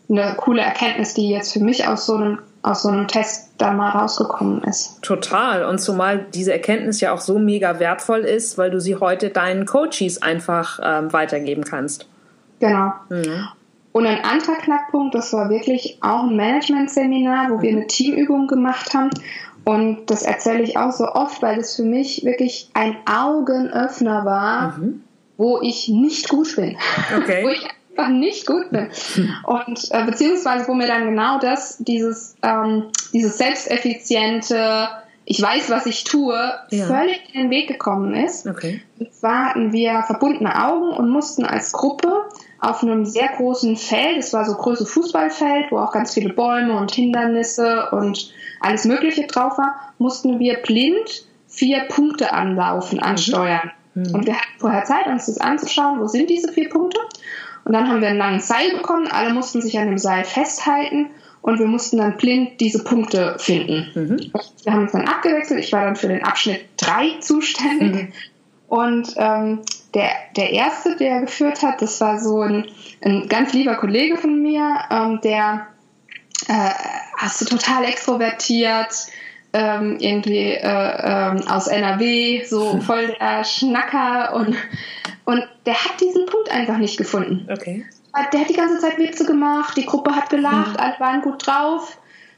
eine coole Erkenntnis, die jetzt für mich aus so einem aus so einem Test da mal rausgekommen ist. Total. Und zumal diese Erkenntnis ja auch so mega wertvoll ist, weil du sie heute deinen Coaches einfach ähm, weitergeben kannst. Genau. Mhm. Und ein anderer Knackpunkt, das war wirklich auch ein Management-Seminar, wo mhm. wir eine Teamübung gemacht haben. Und das erzähle ich auch so oft, weil es für mich wirklich ein Augenöffner war, mhm. wo ich nicht gut bin. Okay. wo ich einfach nicht gut bin. Und äh, beziehungsweise wo mir dann genau das, dieses, ähm, dieses selbsteffiziente, ich weiß, was ich tue, ja. völlig in den Weg gekommen ist. Okay. Und zwar hatten wir verbundene Augen und mussten als Gruppe auf einem sehr großen Feld, es war so große Fußballfeld, wo auch ganz viele Bäume und Hindernisse und alles Mögliche drauf war, mussten wir blind vier Punkte anlaufen, mhm. ansteuern. Mhm. Und wir hatten vorher Zeit, uns das anzuschauen, wo sind diese vier Punkte. Und dann haben wir ein langes Seil bekommen, alle mussten sich an dem Seil festhalten und wir mussten dann blind diese Punkte finden. Mhm. Wir haben uns dann abgewechselt, ich war dann für den Abschnitt 3 zuständig. Mhm. Und ähm, der, der erste, der geführt hat, das war so ein, ein ganz lieber Kollege von mir, ähm, der äh, hast du total extrovertiert, ähm, irgendwie äh, ähm, aus NRW, so voll der Schnacker und, und der hat diesen Punkt einfach nicht gefunden. Okay. Der hat die ganze Zeit Witze gemacht, die Gruppe hat gelacht, mhm. alle waren gut drauf.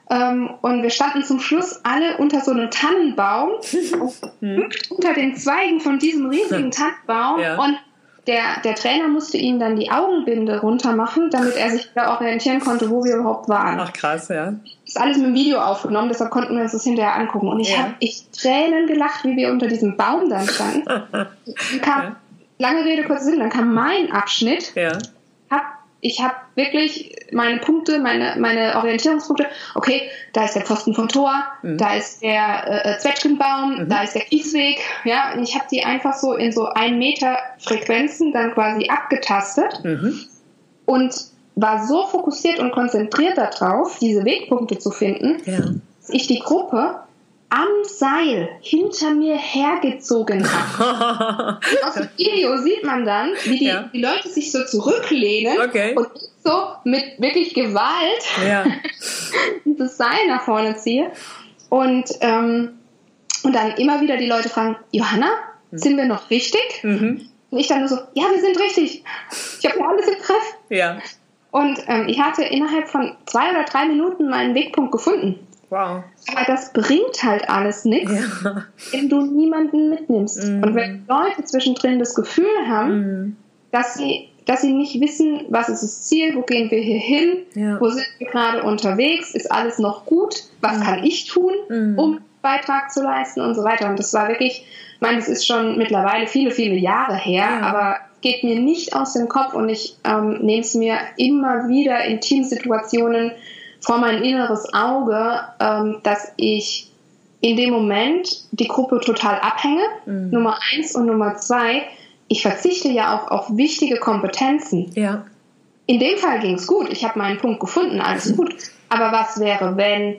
Ähm, und wir standen zum Schluss alle unter so einem Tannenbaum, mhm. unter den Zweigen von diesem riesigen Tannenbaum. Ja. Und der, der Trainer musste ihm dann die Augenbinde runter machen, damit er sich da orientieren konnte, wo wir überhaupt waren. Ach krass, ja. Das ist alles mit dem Video aufgenommen, deshalb konnten wir uns das hinterher angucken. Und ich ja. habe ich Tränen gelacht, wie wir unter diesem Baum dann standen. dann kam, ja. lange Rede, kurzer Sinn, dann kam mein Abschnitt. Ja. Hab ich habe wirklich meine Punkte, meine, meine Orientierungspunkte. Okay, da ist der Pfosten vom Tor, mhm. da ist der äh, äh, Zwetschgenbaum, mhm. da ist der Kiesweg. Ja, und ich habe die einfach so in so ein Meter Frequenzen dann quasi abgetastet mhm. und war so fokussiert und konzentriert darauf, diese Wegpunkte zu finden, ja. dass ich die Gruppe am Seil hinter mir hergezogen hat. Aus dem Video sieht man dann, wie die, ja. die Leute sich so zurücklehnen okay. und so mit wirklich Gewalt ja. dieses Seil nach vorne ziehe. Und, ähm, und dann immer wieder die Leute fragen, Johanna, mhm. sind wir noch richtig? Mhm. Und ich dann nur so, ja, wir sind richtig. Ich habe alles im Griff. Ja. Und ähm, ich hatte innerhalb von zwei oder drei Minuten meinen Wegpunkt gefunden. Wow. Aber das bringt halt alles nichts, ja. wenn du niemanden mitnimmst. Mm. Und wenn Leute zwischendrin das Gefühl haben, mm. dass sie dass sie nicht wissen, was ist das Ziel, wo gehen wir hier hin, ja. wo sind wir gerade unterwegs, ist alles noch gut, was mm. kann ich tun, mm. um Beitrag zu leisten und so weiter. Und das war wirklich, ich meine, es ist schon mittlerweile viele, viele Jahre her, ja. aber geht mir nicht aus dem Kopf und ich ähm, nehme es mir immer wieder in Teamsituationen vor mein inneres Auge, ähm, dass ich in dem Moment die Gruppe total abhänge, mhm. Nummer eins und Nummer zwei, ich verzichte ja auch auf wichtige Kompetenzen. Ja. In dem Fall ging es gut, ich habe meinen Punkt gefunden, alles gut. Aber was wäre, wenn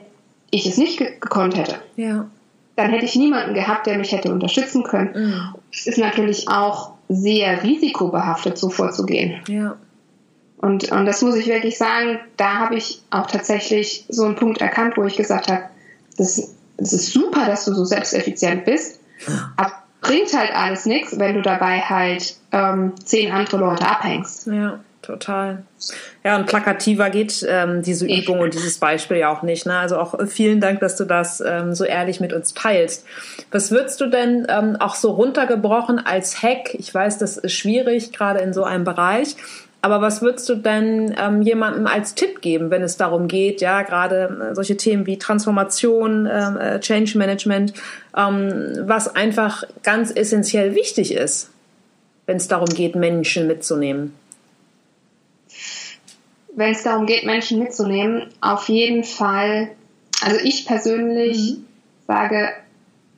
ich es nicht ge gekonnt hätte? Ja. Dann hätte ich niemanden gehabt, der mich hätte unterstützen können. Mhm. Es ist natürlich auch sehr risikobehaftet, so vorzugehen. Ja. Und, und das muss ich wirklich sagen, da habe ich auch tatsächlich so einen Punkt erkannt, wo ich gesagt habe, das, das ist super, dass du so selbsteffizient bist, ja. aber bringt halt alles nichts, wenn du dabei halt ähm, zehn andere Leute abhängst. Ja, total. Ja, und plakativer geht ähm, diese Übung und dieses Beispiel ja auch nicht. Ne? Also auch vielen Dank, dass du das ähm, so ehrlich mit uns teilst. Was würdest du denn ähm, auch so runtergebrochen als Hack? Ich weiß, das ist schwierig, gerade in so einem Bereich. Aber was würdest du denn ähm, jemandem als Tipp geben, wenn es darum geht, ja, gerade äh, solche Themen wie Transformation, ähm, äh, Change Management, ähm, was einfach ganz essentiell wichtig ist, wenn es darum geht, Menschen mitzunehmen? wenn es darum geht, Menschen mitzunehmen, auf jeden Fall, also ich persönlich mhm. sage,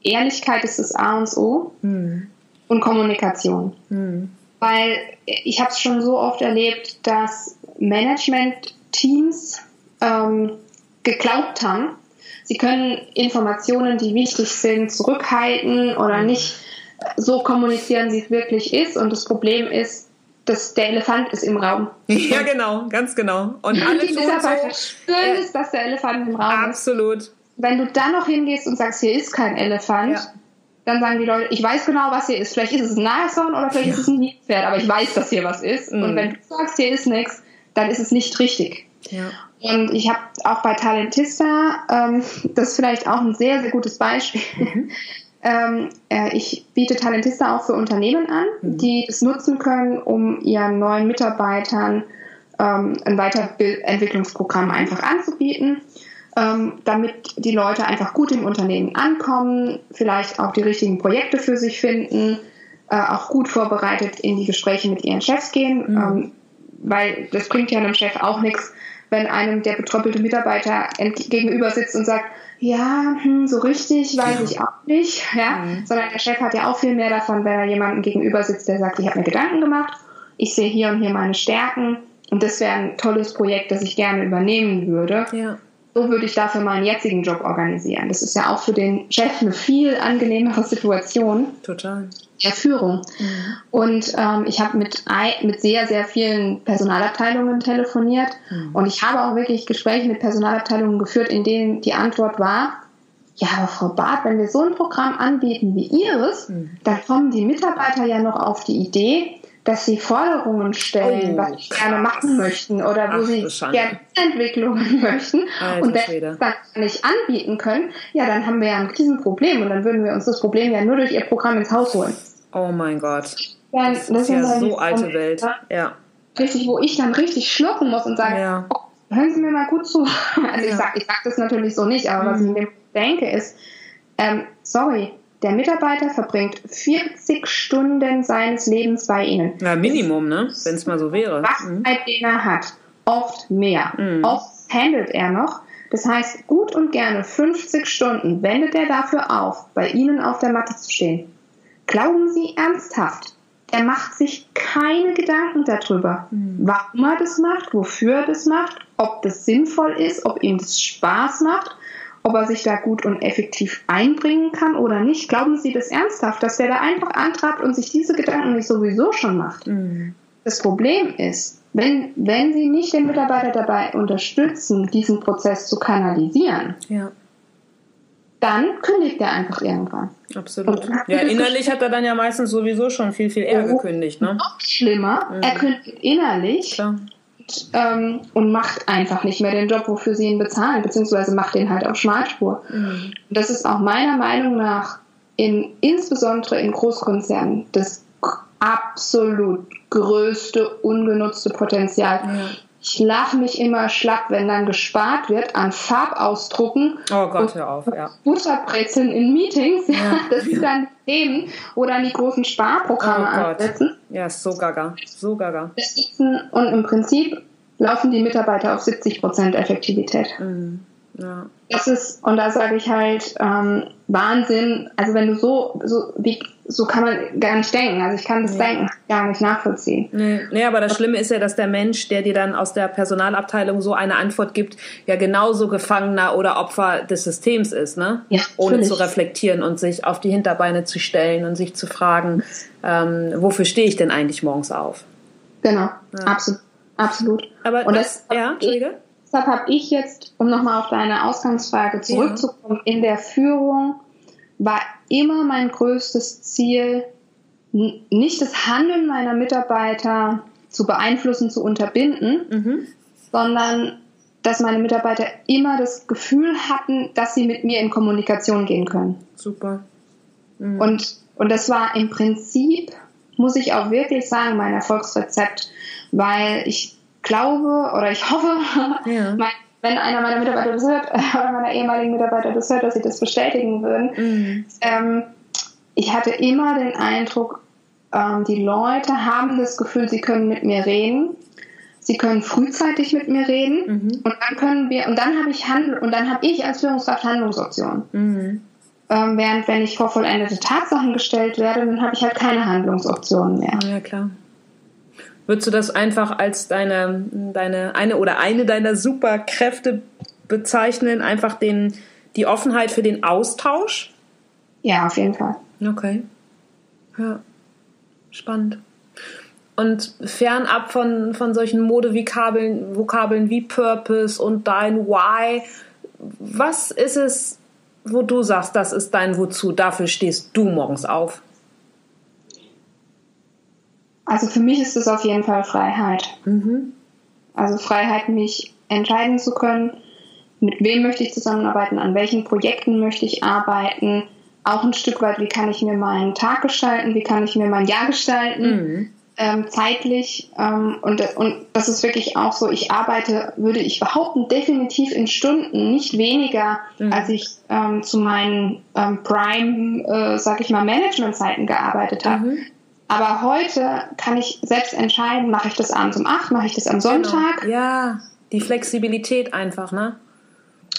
Ehrlichkeit ist das A und O mhm. und Kommunikation. Mhm. Weil ich habe es schon so oft erlebt, dass Management-Teams ähm, geglaubt haben, sie können Informationen, die wichtig sind, zurückhalten oder nicht so kommunizieren, wie es wirklich ist. Und das Problem ist, das, der Elefant ist im Raum. Ja, genau, ganz genau. Und alle die Mitarbeiter so, spüren es, dass der Elefant im Raum absolut. ist. Absolut. Wenn du dann noch hingehst und sagst, hier ist kein Elefant, ja. Dann sagen die Leute, ich weiß genau, was hier ist. Vielleicht ist es ein Nashorn oder vielleicht ja. ist es ein Nilpferd, aber ich weiß, dass hier was ist. Mhm. Und wenn du sagst, hier ist nichts, dann ist es nicht richtig. Ja. Und ich habe auch bei Talentista, ähm, das ist vielleicht auch ein sehr, sehr gutes Beispiel. Mhm. Ähm, äh, ich biete Talentista auch für Unternehmen an, mhm. die es nutzen können, um ihren neuen Mitarbeitern ähm, ein Weiterentwicklungsprogramm einfach anzubieten, ähm, damit die Leute einfach gut im Unternehmen ankommen, vielleicht auch die richtigen Projekte für sich finden, äh, auch gut vorbereitet in die Gespräche mit ihren Chefs gehen, mhm. Ähm, weil das bringt ja einem Chef auch nichts, wenn einem der betröppelte Mitarbeiter gegenüber sitzt und sagt, ja, hm, so richtig weiß ja. ich auch nicht, ja, mhm. sondern der Chef hat ja auch viel mehr davon, wenn er jemandem gegenüber sitzt, der sagt, ich habe mir Gedanken gemacht, ich sehe hier und hier meine Stärken und das wäre ein tolles Projekt, das ich gerne übernehmen würde. Ja. So würde ich dafür meinen jetzigen Job organisieren. Das ist ja auch für den Chef eine viel angenehmere Situation. Total der Führung. Mhm. Und ähm, ich habe mit, mit sehr, sehr vielen Personalabteilungen telefoniert mhm. und ich habe auch wirklich Gespräche mit Personalabteilungen geführt, in denen die Antwort war, ja, aber Frau Barth, wenn wir so ein Programm anbieten wie Ihres, mhm. dann kommen die Mitarbeiter ja noch auf die Idee, dass sie Forderungen stellen, oh, was sie krass. gerne machen möchten oder wo Ach, sie gerne Entwicklungen möchten Alter, und wenn wir das dann nicht anbieten können, ja, dann haben wir ja ein Riesenproblem und dann würden wir uns das Problem ja nur durch ihr Programm ins Haus holen. Oh mein Gott. Dann, das, das ist ja so so alte Welt. Ja. Richtig, wo ich dann richtig schlucken muss und sage, ja. oh, hören Sie mir mal gut zu. Also ja. ich sage ich sag das natürlich so nicht, aber mhm. was ich mir denke ist, ähm, sorry, der Mitarbeiter verbringt 40 Stunden seines Lebens bei Ihnen. Ja, Minimum, ne? Wenn es mal so wäre. Was mhm. den er hat. Oft mehr. Mhm. Oft handelt er noch. Das heißt, gut und gerne 50 Stunden wendet er dafür auf, bei Ihnen auf der Matte zu stehen. Glauben Sie ernsthaft, er macht sich keine Gedanken darüber, mhm. warum er das macht, wofür er das macht, ob das sinnvoll ist, ob ihm das Spaß macht ob er sich da gut und effektiv einbringen kann oder nicht. Glauben Sie das ernsthaft, dass der da einfach antrabt und sich diese Gedanken nicht sowieso schon macht? Mhm. Das Problem ist, wenn, wenn Sie nicht den Mitarbeiter dabei unterstützen, diesen Prozess zu kanalisieren, ja. dann kündigt er einfach irgendwann. Absolut. Ja, innerlich hat er dann ja meistens sowieso schon viel, viel eher oh, gekündigt. Ne? Noch schlimmer, mhm. er kündigt innerlich. Klar ähm, und macht einfach nicht mehr den Job, wofür sie ihn bezahlen, beziehungsweise macht den halt auf Schmalspur. Mhm. Das ist auch meiner Meinung nach in, insbesondere in Großkonzernen das absolut größte ungenutzte Potenzial. Ja. Ich lache mich immer schlapp, wenn dann gespart wird an Farbausdrucken. Oh Gott, hör auf, ja. Butterbrezeln in Meetings. Ja. Das sind dann Themen, wo dann die großen Sparprogramme oh ansetzen. Ja, so gaga. So gaga. Und im Prinzip laufen die Mitarbeiter auf 70 Prozent Effektivität. Mhm. Ja. Das ist, und da sage ich halt, ähm, Wahnsinn. Also wenn du so, so, wie, so kann man gar nicht denken. Also ich kann das nee. Denken gar nicht nachvollziehen. Nee. nee, aber das Schlimme ist ja, dass der Mensch, der dir dann aus der Personalabteilung so eine Antwort gibt, ja genauso Gefangener oder Opfer des Systems ist, ne? Ja, Ohne zu reflektieren und sich auf die Hinterbeine zu stellen und sich zu fragen, ähm, wofür stehe ich denn eigentlich morgens auf? Genau, ja. absolut. Absolut. Aber und das, das ja, Entschuldige? Deshalb habe ich jetzt, um nochmal auf deine Ausgangsfrage zurückzukommen, ja. in der Führung war immer mein größtes Ziel, nicht das Handeln meiner Mitarbeiter zu beeinflussen, zu unterbinden, mhm. sondern dass meine Mitarbeiter immer das Gefühl hatten, dass sie mit mir in Kommunikation gehen können. Super. Mhm. Und, und das war im Prinzip, muss ich auch wirklich sagen, mein Erfolgsrezept, weil ich glaube oder ich hoffe, ja. mein, wenn einer meiner Mitarbeiter das hört, oder meiner ehemaligen Mitarbeiter das hört, dass sie das bestätigen würden. Mhm. Ähm, ich hatte immer den Eindruck, ähm, die Leute haben das Gefühl, sie können mit mir reden. Sie können frühzeitig mit mir reden mhm. und dann können wir und dann habe ich Handel und dann habe ich als Führungskraft Handlungsoptionen. Mhm. Ähm, während wenn ich vor vollendete Tatsachen gestellt werde, dann habe ich halt keine Handlungsoptionen mehr. Ja klar. Würdest du das einfach als deine, deine eine oder eine deiner Superkräfte bezeichnen, einfach den, die Offenheit für den Austausch? Ja, auf jeden Fall. Okay. Ja. Spannend. Und fernab von, von solchen Modevokabeln Vokabeln wie Purpose und dein Why, was ist es, wo du sagst, das ist dein Wozu, dafür stehst du morgens auf? Also für mich ist es auf jeden Fall Freiheit. Mhm. Also Freiheit, mich entscheiden zu können, mit wem möchte ich zusammenarbeiten, an welchen Projekten möchte ich arbeiten, auch ein Stück weit, wie kann ich mir meinen Tag gestalten, wie kann ich mir mein Jahr gestalten, mhm. ähm, zeitlich. Ähm, und, und das ist wirklich auch so, ich arbeite, würde ich behaupten, definitiv in Stunden, nicht weniger, mhm. als ich ähm, zu meinen ähm, Prime, äh, sag ich mal, Management-Zeiten gearbeitet habe. Mhm. Aber heute kann ich selbst entscheiden, mache ich das abends um acht, mache ich das am Sonntag. Genau. Ja, die Flexibilität einfach, ne?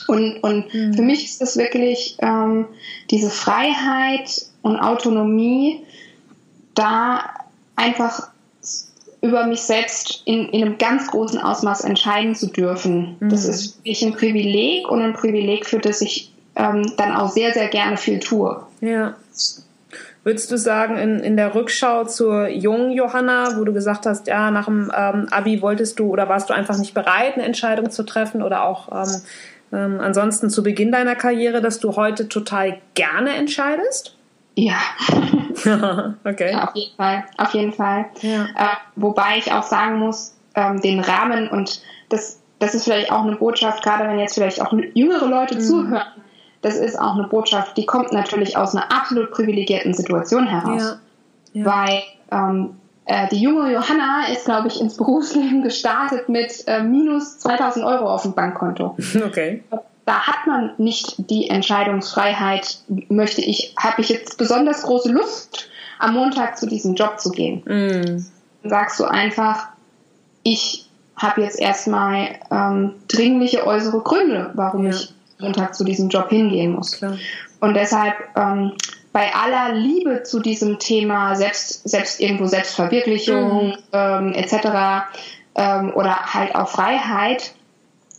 Und, und mhm. für mich ist es wirklich ähm, diese Freiheit und Autonomie, da einfach über mich selbst in, in einem ganz großen Ausmaß entscheiden zu dürfen. Mhm. Das ist wirklich ein Privileg und ein Privileg, für das ich ähm, dann auch sehr, sehr gerne viel tue. Ja. Würdest du sagen, in, in der Rückschau zur jungen Johanna, wo du gesagt hast, ja, nach dem ähm, Abi wolltest du oder warst du einfach nicht bereit, eine Entscheidung zu treffen oder auch ähm, ähm, ansonsten zu Beginn deiner Karriere, dass du heute total gerne entscheidest? Ja. okay. Ja, auf jeden Fall. Auf jeden Fall. Ja. Äh, wobei ich auch sagen muss, ähm, den Rahmen und das, das ist vielleicht auch eine Botschaft, gerade wenn jetzt vielleicht auch jüngere Leute mhm. zuhören. Das ist auch eine Botschaft, die kommt natürlich aus einer absolut privilegierten Situation heraus. Ja. Weil ähm, äh, die junge Johanna ist, glaube ich, ins Berufsleben gestartet mit äh, minus 2000 Euro auf dem Bankkonto. Okay. Da hat man nicht die Entscheidungsfreiheit, möchte ich, habe ich jetzt besonders große Lust, am Montag zu diesem Job zu gehen. Mm. Dann sagst du einfach, ich habe jetzt erstmal ähm, dringliche äußere Gründe, warum ja. ich Montag zu diesem Job hingehen muss. Klar. Und deshalb ähm, bei aller Liebe zu diesem Thema selbst, selbst irgendwo Selbstverwirklichung mhm. ähm, etc. Ähm, oder halt auch Freiheit,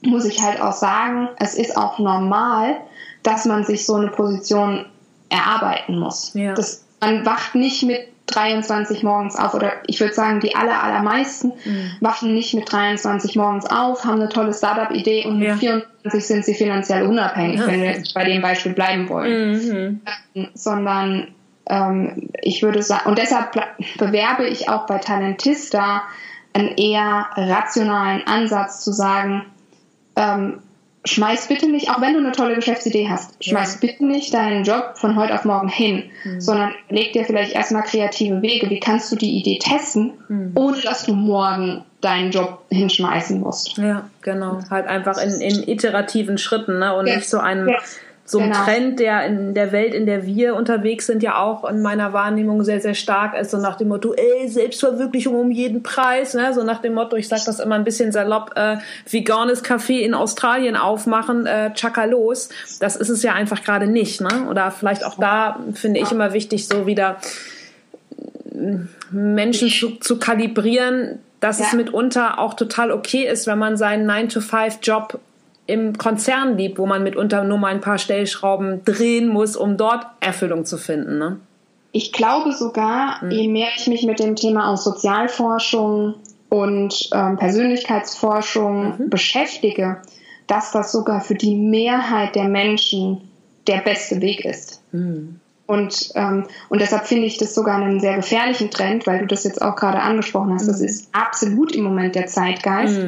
muss ich halt auch sagen, es ist auch normal, dass man sich so eine Position erarbeiten muss. Ja. Das, man wacht nicht mit 23 morgens auf oder ich würde sagen, die aller, allermeisten mhm. wachen nicht mit 23 morgens auf, haben eine tolle Startup-Idee und mit 24 sind sie finanziell unabhängig, wenn wir jetzt bei dem Beispiel bleiben wollen. Mhm. Ähm, sondern ähm, ich würde sagen, und deshalb bewerbe ich auch bei Talentista einen eher rationalen Ansatz zu sagen, ähm, schmeiß bitte nicht, auch wenn du eine tolle Geschäftsidee hast, schmeiß ja. bitte nicht deinen Job von heute auf morgen hin, mhm. sondern leg dir vielleicht erstmal kreative Wege. Wie kannst du die Idee testen, mhm. ohne dass du morgen deinen Job hinschmeißen musst? Ja, genau. Halt einfach in, in iterativen Schritten ne? und ja. nicht so einem. Ja so ein genau. Trend, der in der Welt, in der wir unterwegs sind, ja auch in meiner Wahrnehmung sehr, sehr stark ist. So nach dem Motto, ey, Selbstverwirklichung um jeden Preis. Ne? So nach dem Motto, ich sage das immer ein bisschen salopp, äh, veganes Café in Australien aufmachen, äh, tschakka los. Das ist es ja einfach gerade nicht. Ne? Oder vielleicht auch da finde ich immer wichtig, so wieder äh, Menschen zu, zu kalibrieren, dass ja. es mitunter auch total okay ist, wenn man seinen 9-to-5-Job im Konzern liebt, wo man mitunter nur mal ein paar Stellschrauben drehen muss, um dort Erfüllung zu finden. Ne? Ich glaube sogar, mhm. je mehr ich mich mit dem Thema aus Sozialforschung und ähm, Persönlichkeitsforschung mhm. beschäftige, dass das sogar für die Mehrheit der Menschen der beste Weg ist. Mhm. Und, ähm, und deshalb finde ich das sogar einen sehr gefährlichen Trend, weil du das jetzt auch gerade angesprochen hast. Mhm. Das ist absolut im Moment der Zeitgeist.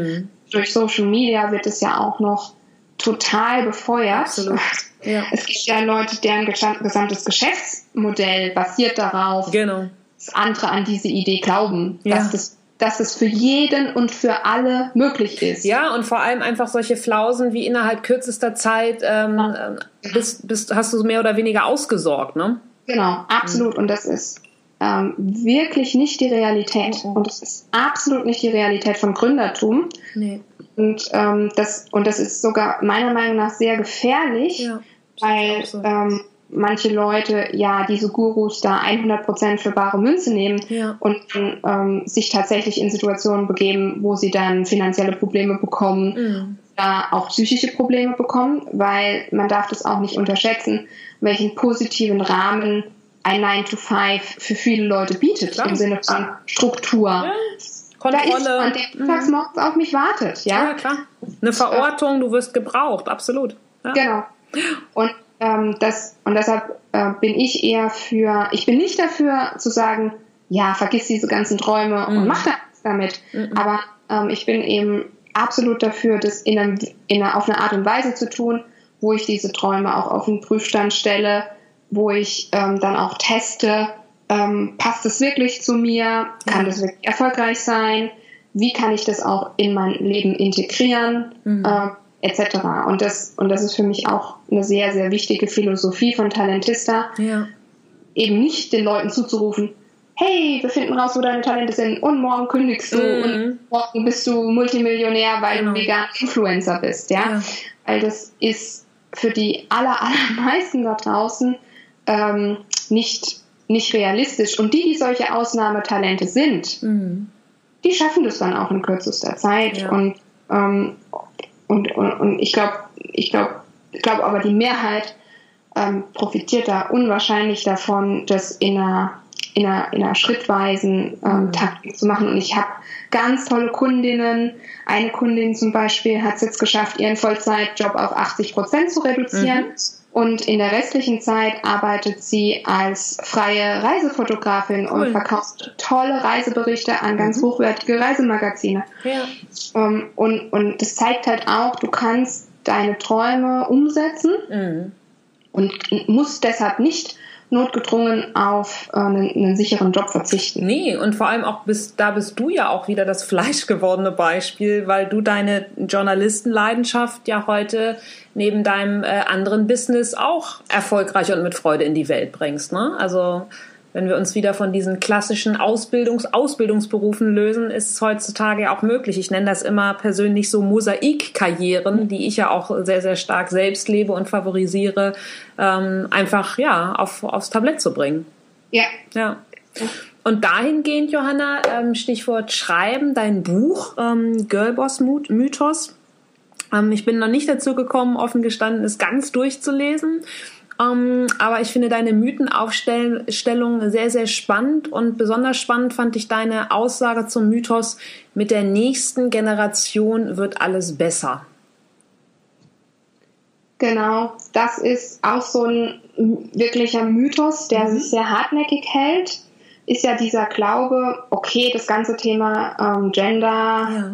Durch Social Media wird es ja auch noch total befeuert. Absolut. Ja. Es gibt ja Leute, deren gesamtes Geschäftsmodell basiert darauf, genau. dass andere an diese Idee glauben, ja. dass das dass es für jeden und für alle möglich ist. Ja, und vor allem einfach solche Flausen wie innerhalb kürzester Zeit ähm, ja. bist, bist, hast du mehr oder weniger ausgesorgt, ne? Genau, absolut. Mhm. Und das ist ähm, wirklich nicht die Realität. Mhm. Und das ist absolut nicht die Realität von Gründertum. Nee. Und, ähm, das, und das ist sogar meiner Meinung nach sehr gefährlich, ja, weil so. ähm, manche Leute ja diese Gurus da 100% für bare Münze nehmen ja. und ähm, sich tatsächlich in Situationen begeben, wo sie dann finanzielle Probleme bekommen, mhm. da auch psychische Probleme bekommen, weil man darf das auch nicht unterschätzen, welchen positiven Rahmen ein 9 to 5 für viele Leute bietet, Klar. im Sinne von Struktur. Ja. Kontrolle. Da ist jemand, der tags mhm. morgens auf mich wartet. Ja, ja klar. Eine Verortung, du wirst gebraucht, absolut. Ja. Genau. Und ähm, das, und deshalb äh, bin ich eher für, ich bin nicht dafür zu sagen, ja, vergiss diese ganzen Träume mhm. und mach da nichts damit. Mhm. Aber ähm, ich bin eben absolut dafür, das in einem, in einer, auf eine Art und Weise zu tun, wo ich diese Träume auch auf den Prüfstand stelle, wo ich ähm, dann auch teste, ähm, passt es wirklich zu mir, kann das wirklich erfolgreich sein, wie kann ich das auch in mein Leben integrieren. Mhm. Äh, etc. Und das, und das ist für mich auch eine sehr, sehr wichtige Philosophie von Talentista. Ja. Eben nicht den Leuten zuzurufen, hey, wir finden raus, wo deine Talente sind und morgen kündigst du mhm. und morgen bist du Multimillionär, weil genau. du vegan Influencer bist, ja? ja? Weil das ist für die aller, allermeisten da draußen ähm, nicht, nicht realistisch. Und die, die solche Ausnahmetalente sind, mhm. die schaffen das dann auch in kürzester Zeit. Ja. Und ähm, und, und, und ich glaube, ich glaube, ich glaube aber die Mehrheit ähm, profitiert da unwahrscheinlich davon, das in einer, in einer, in einer schrittweisen ähm, mhm. Taktik zu machen. Und ich habe ganz tolle Kundinnen. Eine Kundin zum Beispiel hat es jetzt geschafft, ihren Vollzeitjob auf 80 Prozent zu reduzieren. Mhm. Und in der restlichen Zeit arbeitet sie als freie Reisefotografin cool. und verkauft tolle Reiseberichte an ganz mhm. hochwertige Reisemagazine. Ja. Um, ähm, und, und das zeigt halt auch, du kannst deine Träume umsetzen mhm. und musst deshalb nicht notgedrungen auf äh, einen, einen, sicheren Job verzichten. Nee, und vor allem auch bist, da bist du ja auch wieder das fleischgewordene Beispiel, weil du deine Journalistenleidenschaft ja heute neben deinem äh, anderen Business auch erfolgreich und mit Freude in die Welt bringst. Ne? Also wenn wir uns wieder von diesen klassischen Ausbildungs Ausbildungsberufen lösen, ist es heutzutage ja auch möglich. Ich nenne das immer persönlich so Mosaikkarrieren, die ich ja auch sehr, sehr stark selbst lebe und favorisiere, ähm, einfach ja auf, aufs Tablett zu bringen. Ja. Ja. Und dahingehend, Johanna, ähm, Stichwort Schreiben, dein Buch ähm, Girlboss Mythos. Ähm, ich bin noch nicht dazu gekommen, offen gestanden, es ganz durchzulesen. Ähm, aber ich finde deine Mythenaufstellung sehr, sehr spannend und besonders spannend fand ich deine Aussage zum Mythos, mit der nächsten Generation wird alles besser. Genau, das ist auch so ein wirklicher Mythos, der mhm. sich sehr hartnäckig hält. Ist ja dieser Glaube, okay, das ganze Thema ähm, Gender, ja.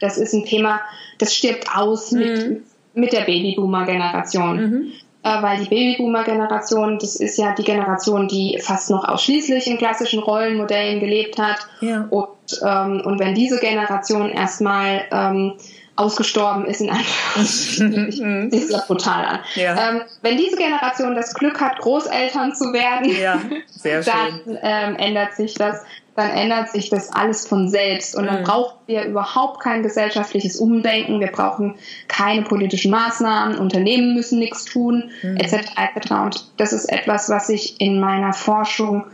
das ist ein Thema, das stirbt aus mhm. mit, mit der Babyboomer-Generation. Mhm weil die Babyboomer-Generation, das ist ja die Generation, die fast noch ausschließlich in klassischen Rollenmodellen gelebt hat. Ja. Und, ähm, und wenn diese Generation erstmal ähm, ausgestorben ist, in Anführungsstrichen, ist ja brutal an. Ja. Ähm, wenn diese Generation das Glück hat, Großeltern zu werden, ja, dann ähm, ändert sich das dann ändert sich das alles von selbst und dann mhm. brauchen wir überhaupt kein gesellschaftliches Umdenken, wir brauchen keine politischen Maßnahmen, Unternehmen müssen nichts tun, mhm. etc. etc. Und das ist etwas, was sich in meiner Forschung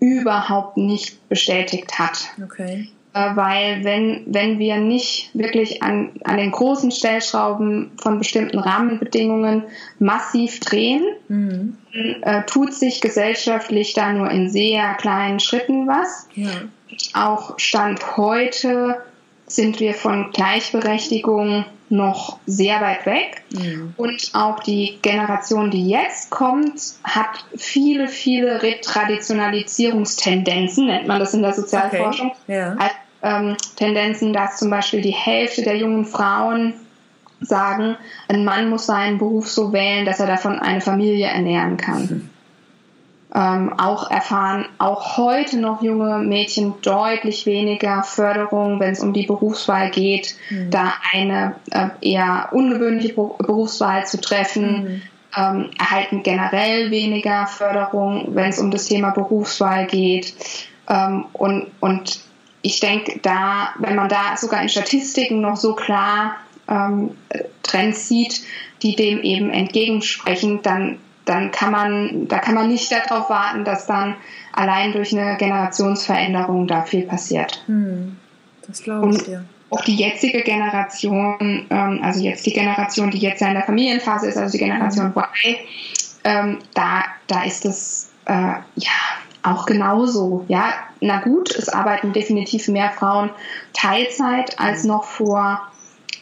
überhaupt nicht bestätigt hat. Okay. Äh, weil wenn, wenn wir nicht wirklich an, an den großen Stellschrauben von bestimmten Rahmenbedingungen massiv drehen, mhm. äh, tut sich gesellschaftlich da nur in sehr kleinen Schritten was. Ja. Auch Stand heute sind wir von Gleichberechtigung noch sehr weit weg. Mhm. Und auch die Generation, die jetzt kommt, hat viele, viele Retraditionalisierungstendenzen, nennt man das in der Sozialforschung. Okay. Ja. Als, ähm, Tendenzen, dass zum Beispiel die Hälfte der jungen Frauen sagen, ein Mann muss seinen Beruf so wählen, dass er davon eine Familie ernähren kann. Mhm ähm, auch erfahren auch heute noch junge Mädchen deutlich weniger Förderung, wenn es um die Berufswahl geht, mhm. da eine äh, eher ungewöhnliche Berufswahl zu treffen. Mhm. Ähm, erhalten generell weniger Förderung, wenn es um das Thema Berufswahl geht. Ähm, und, und ich denke, da, wenn man da sogar in Statistiken noch so klar ähm, Trends sieht, die dem eben entgegensprechen, dann dann kann man, da kann man nicht darauf warten, dass dann allein durch eine Generationsveränderung da viel passiert. Hm, das glaube ich dir. Auch die jetzige Generation, ähm, also jetzt die Generation, die jetzt ja in der Familienphase ist, also die Generation. Y, ähm, da, da ist es äh, ja auch genauso. Ja, na gut, es arbeiten definitiv mehr Frauen Teilzeit als noch vor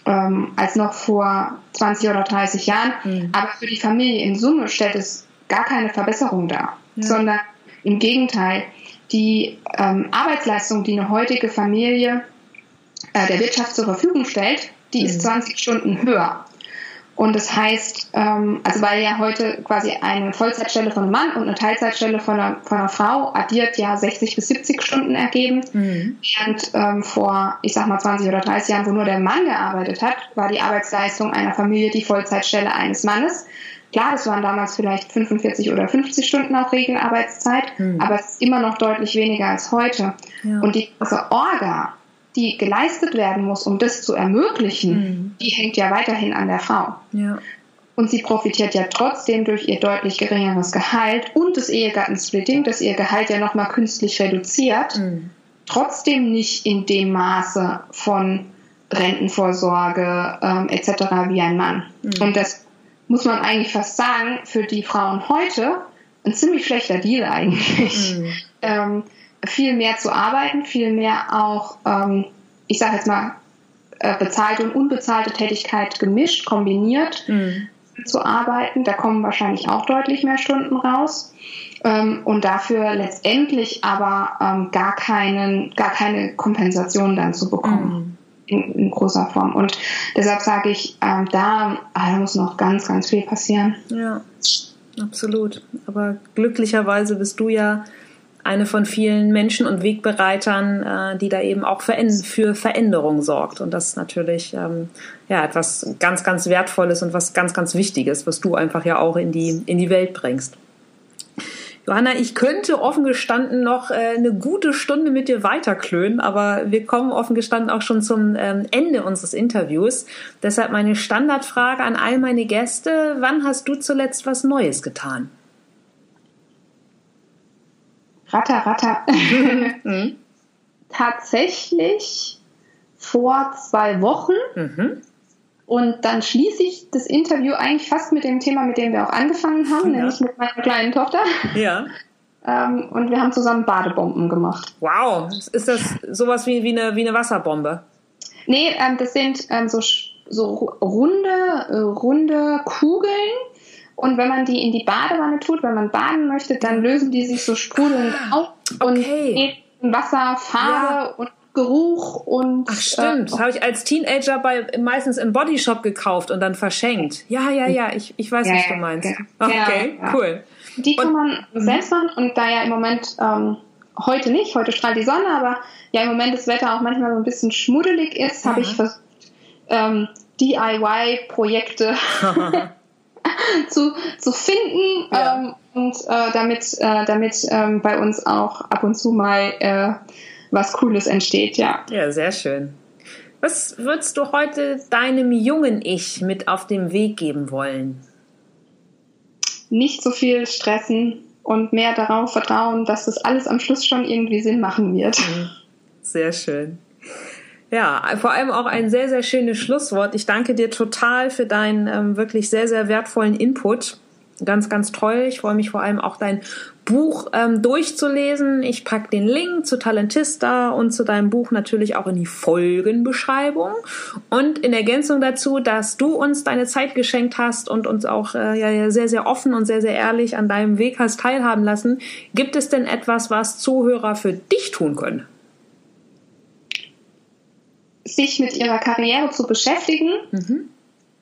ähm, als noch vor 20 oder 30 Jahren. Mhm. Aber für die Familie in Summe stellt es gar keine Verbesserung dar, ja. sondern im Gegenteil, die ähm, Arbeitsleistung, die eine heutige Familie äh, der Wirtschaft zur Verfügung stellt, die mhm. ist 20 Stunden höher. Und das heißt, ähm, also weil ja heute quasi eine Vollzeitstelle von einem Mann und eine Teilzeitstelle von einer, von einer Frau addiert ja 60 bis 70 Stunden ergeben. Mhm. Während ähm, vor, ich sag mal 20 oder 30 Jahren, wo nur der Mann gearbeitet hat, war die Arbeitsleistung einer Familie die Vollzeitstelle eines Mannes. Klar, das waren damals vielleicht 45 oder 50 Stunden auch Regelarbeitszeit, mhm. aber es ist immer noch deutlich weniger als heute. Ja. Und die große Orga, die geleistet werden muss, um das zu ermöglichen, mhm. die hängt ja weiterhin an der Frau. Ja. Und sie profitiert ja trotzdem durch ihr deutlich geringeres Gehalt und das Ehegattensplitting, das ihr Gehalt ja nochmal künstlich reduziert, mhm. trotzdem nicht in dem Maße von Rentenvorsorge ähm, etc. wie ein Mann. Mhm. Und das muss man eigentlich fast sagen, für die Frauen heute ein ziemlich schlechter Deal eigentlich. Mhm. Ähm, viel mehr zu arbeiten, viel mehr auch, ähm, ich sage jetzt mal, äh, bezahlte und unbezahlte Tätigkeit gemischt, kombiniert mhm. zu arbeiten. Da kommen wahrscheinlich auch deutlich mehr Stunden raus. Ähm, und dafür letztendlich aber ähm, gar, keinen, gar keine Kompensation dann zu bekommen. Mhm. In, in, großer Form. Und deshalb sage ich, ähm, da, ah, da muss noch ganz, ganz viel passieren. Ja, absolut. Aber glücklicherweise bist du ja eine von vielen Menschen und Wegbereitern, äh, die da eben auch für Veränderung sorgt. Und das ist natürlich ähm, ja etwas ganz, ganz Wertvolles und was ganz, ganz Wichtiges, was du einfach ja auch in die, in die Welt bringst. Johanna, ich könnte offen gestanden noch äh, eine gute Stunde mit dir weiterklönen, aber wir kommen offen gestanden auch schon zum ähm, Ende unseres Interviews. Deshalb meine Standardfrage an all meine Gäste. Wann hast du zuletzt was Neues getan? Ratter, ratter. mhm. Tatsächlich vor zwei Wochen. Mhm. Und dann schließe ich das Interview eigentlich fast mit dem Thema, mit dem wir auch angefangen haben, ja. nämlich mit meiner kleinen Tochter. Ja. Ähm, und wir haben zusammen Badebomben gemacht. Wow, ist das sowas wie, wie, eine, wie eine Wasserbombe? Nee, ähm, das sind ähm, so, so runde, äh, runde Kugeln, und wenn man die in die Badewanne tut, wenn man baden möchte, dann lösen die sich so sprudelnd ah, auf und okay. Wasser, Farbe ja. und Geruch und. Ach stimmt, äh, das habe ich als Teenager bei meistens im Bodyshop gekauft und dann verschenkt. Ja, ja, ja, ich, ich weiß, ja, was du meinst. Ja, okay, ja, cool. Die kann und, man selbst machen und da ja im Moment ähm, heute nicht, heute strahlt die Sonne, aber ja im Moment das Wetter auch manchmal so ein bisschen schmuddelig ist, habe ich versucht, ähm, DIY-Projekte zu, zu finden ja. ähm, und äh, damit, äh, damit ähm, bei uns auch ab und zu mal äh, was Cooles entsteht, ja. Ja, sehr schön. Was würdest du heute deinem jungen Ich mit auf den Weg geben wollen? Nicht so viel stressen und mehr darauf vertrauen, dass das alles am Schluss schon irgendwie Sinn machen wird. Mhm. Sehr schön. Ja, vor allem auch ein sehr, sehr schönes Schlusswort. Ich danke dir total für deinen ähm, wirklich sehr, sehr wertvollen Input. ganz, ganz toll. Ich freue mich vor allem auch dein Buch ähm, durchzulesen. Ich packe den Link zu Talentista und zu deinem Buch natürlich auch in die Folgenbeschreibung. Und in Ergänzung dazu, dass du uns deine Zeit geschenkt hast und uns auch äh, ja, sehr, sehr offen und sehr, sehr ehrlich an deinem Weg hast teilhaben lassen, gibt es denn etwas, was Zuhörer für dich tun können? Sich mit ihrer Karriere zu beschäftigen mhm.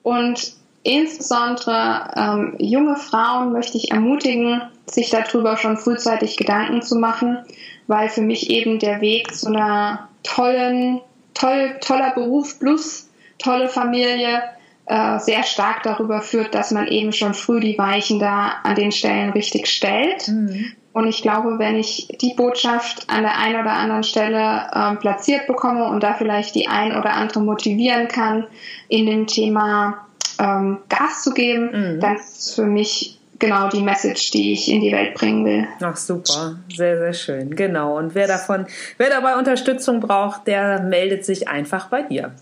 und insbesondere ähm, junge Frauen möchte ich ermutigen, sich darüber schon frühzeitig Gedanken zu machen, weil für mich eben der Weg zu einer tollen, toll, toller Beruf plus tolle Familie äh, sehr stark darüber führt, dass man eben schon früh die Weichen da an den Stellen richtig stellt. Mhm. Und ich glaube, wenn ich die Botschaft an der einen oder anderen Stelle äh, platziert bekomme und da vielleicht die ein oder andere motivieren kann, in dem Thema ähm, Gas zu geben, mhm. dann ist für mich genau die Message, die ich in die Welt bringen will. Ach super, sehr, sehr schön. Genau. Und wer davon, wer dabei Unterstützung braucht, der meldet sich einfach bei dir.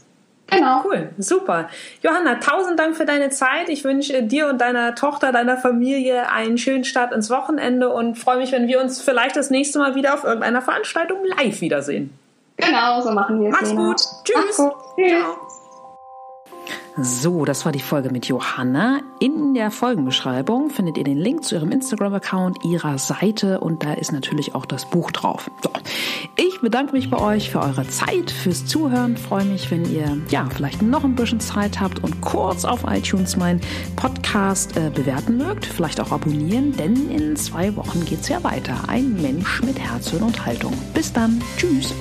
Genau. Cool, super. Johanna, tausend Dank für deine Zeit. Ich wünsche dir und deiner Tochter, deiner Familie einen schönen Start ins Wochenende und freue mich, wenn wir uns vielleicht das nächste Mal wieder auf irgendeiner Veranstaltung live wiedersehen. Genau, so machen wir es. Mach's gut. Tschüss. Mach's gut. Tschüss. Ciao. So, das war die Folge mit Johanna. In der Folgenbeschreibung findet ihr den Link zu ihrem Instagram-Account, ihrer Seite und da ist natürlich auch das Buch drauf. So, ich bedanke mich bei euch für eure Zeit, fürs Zuhören. Freue mich, wenn ihr ja vielleicht noch ein bisschen Zeit habt und kurz auf iTunes meinen Podcast äh, bewerten mögt, vielleicht auch abonnieren, denn in zwei Wochen geht's ja weiter. Ein Mensch mit Herz, und Haltung. Bis dann. Tschüss.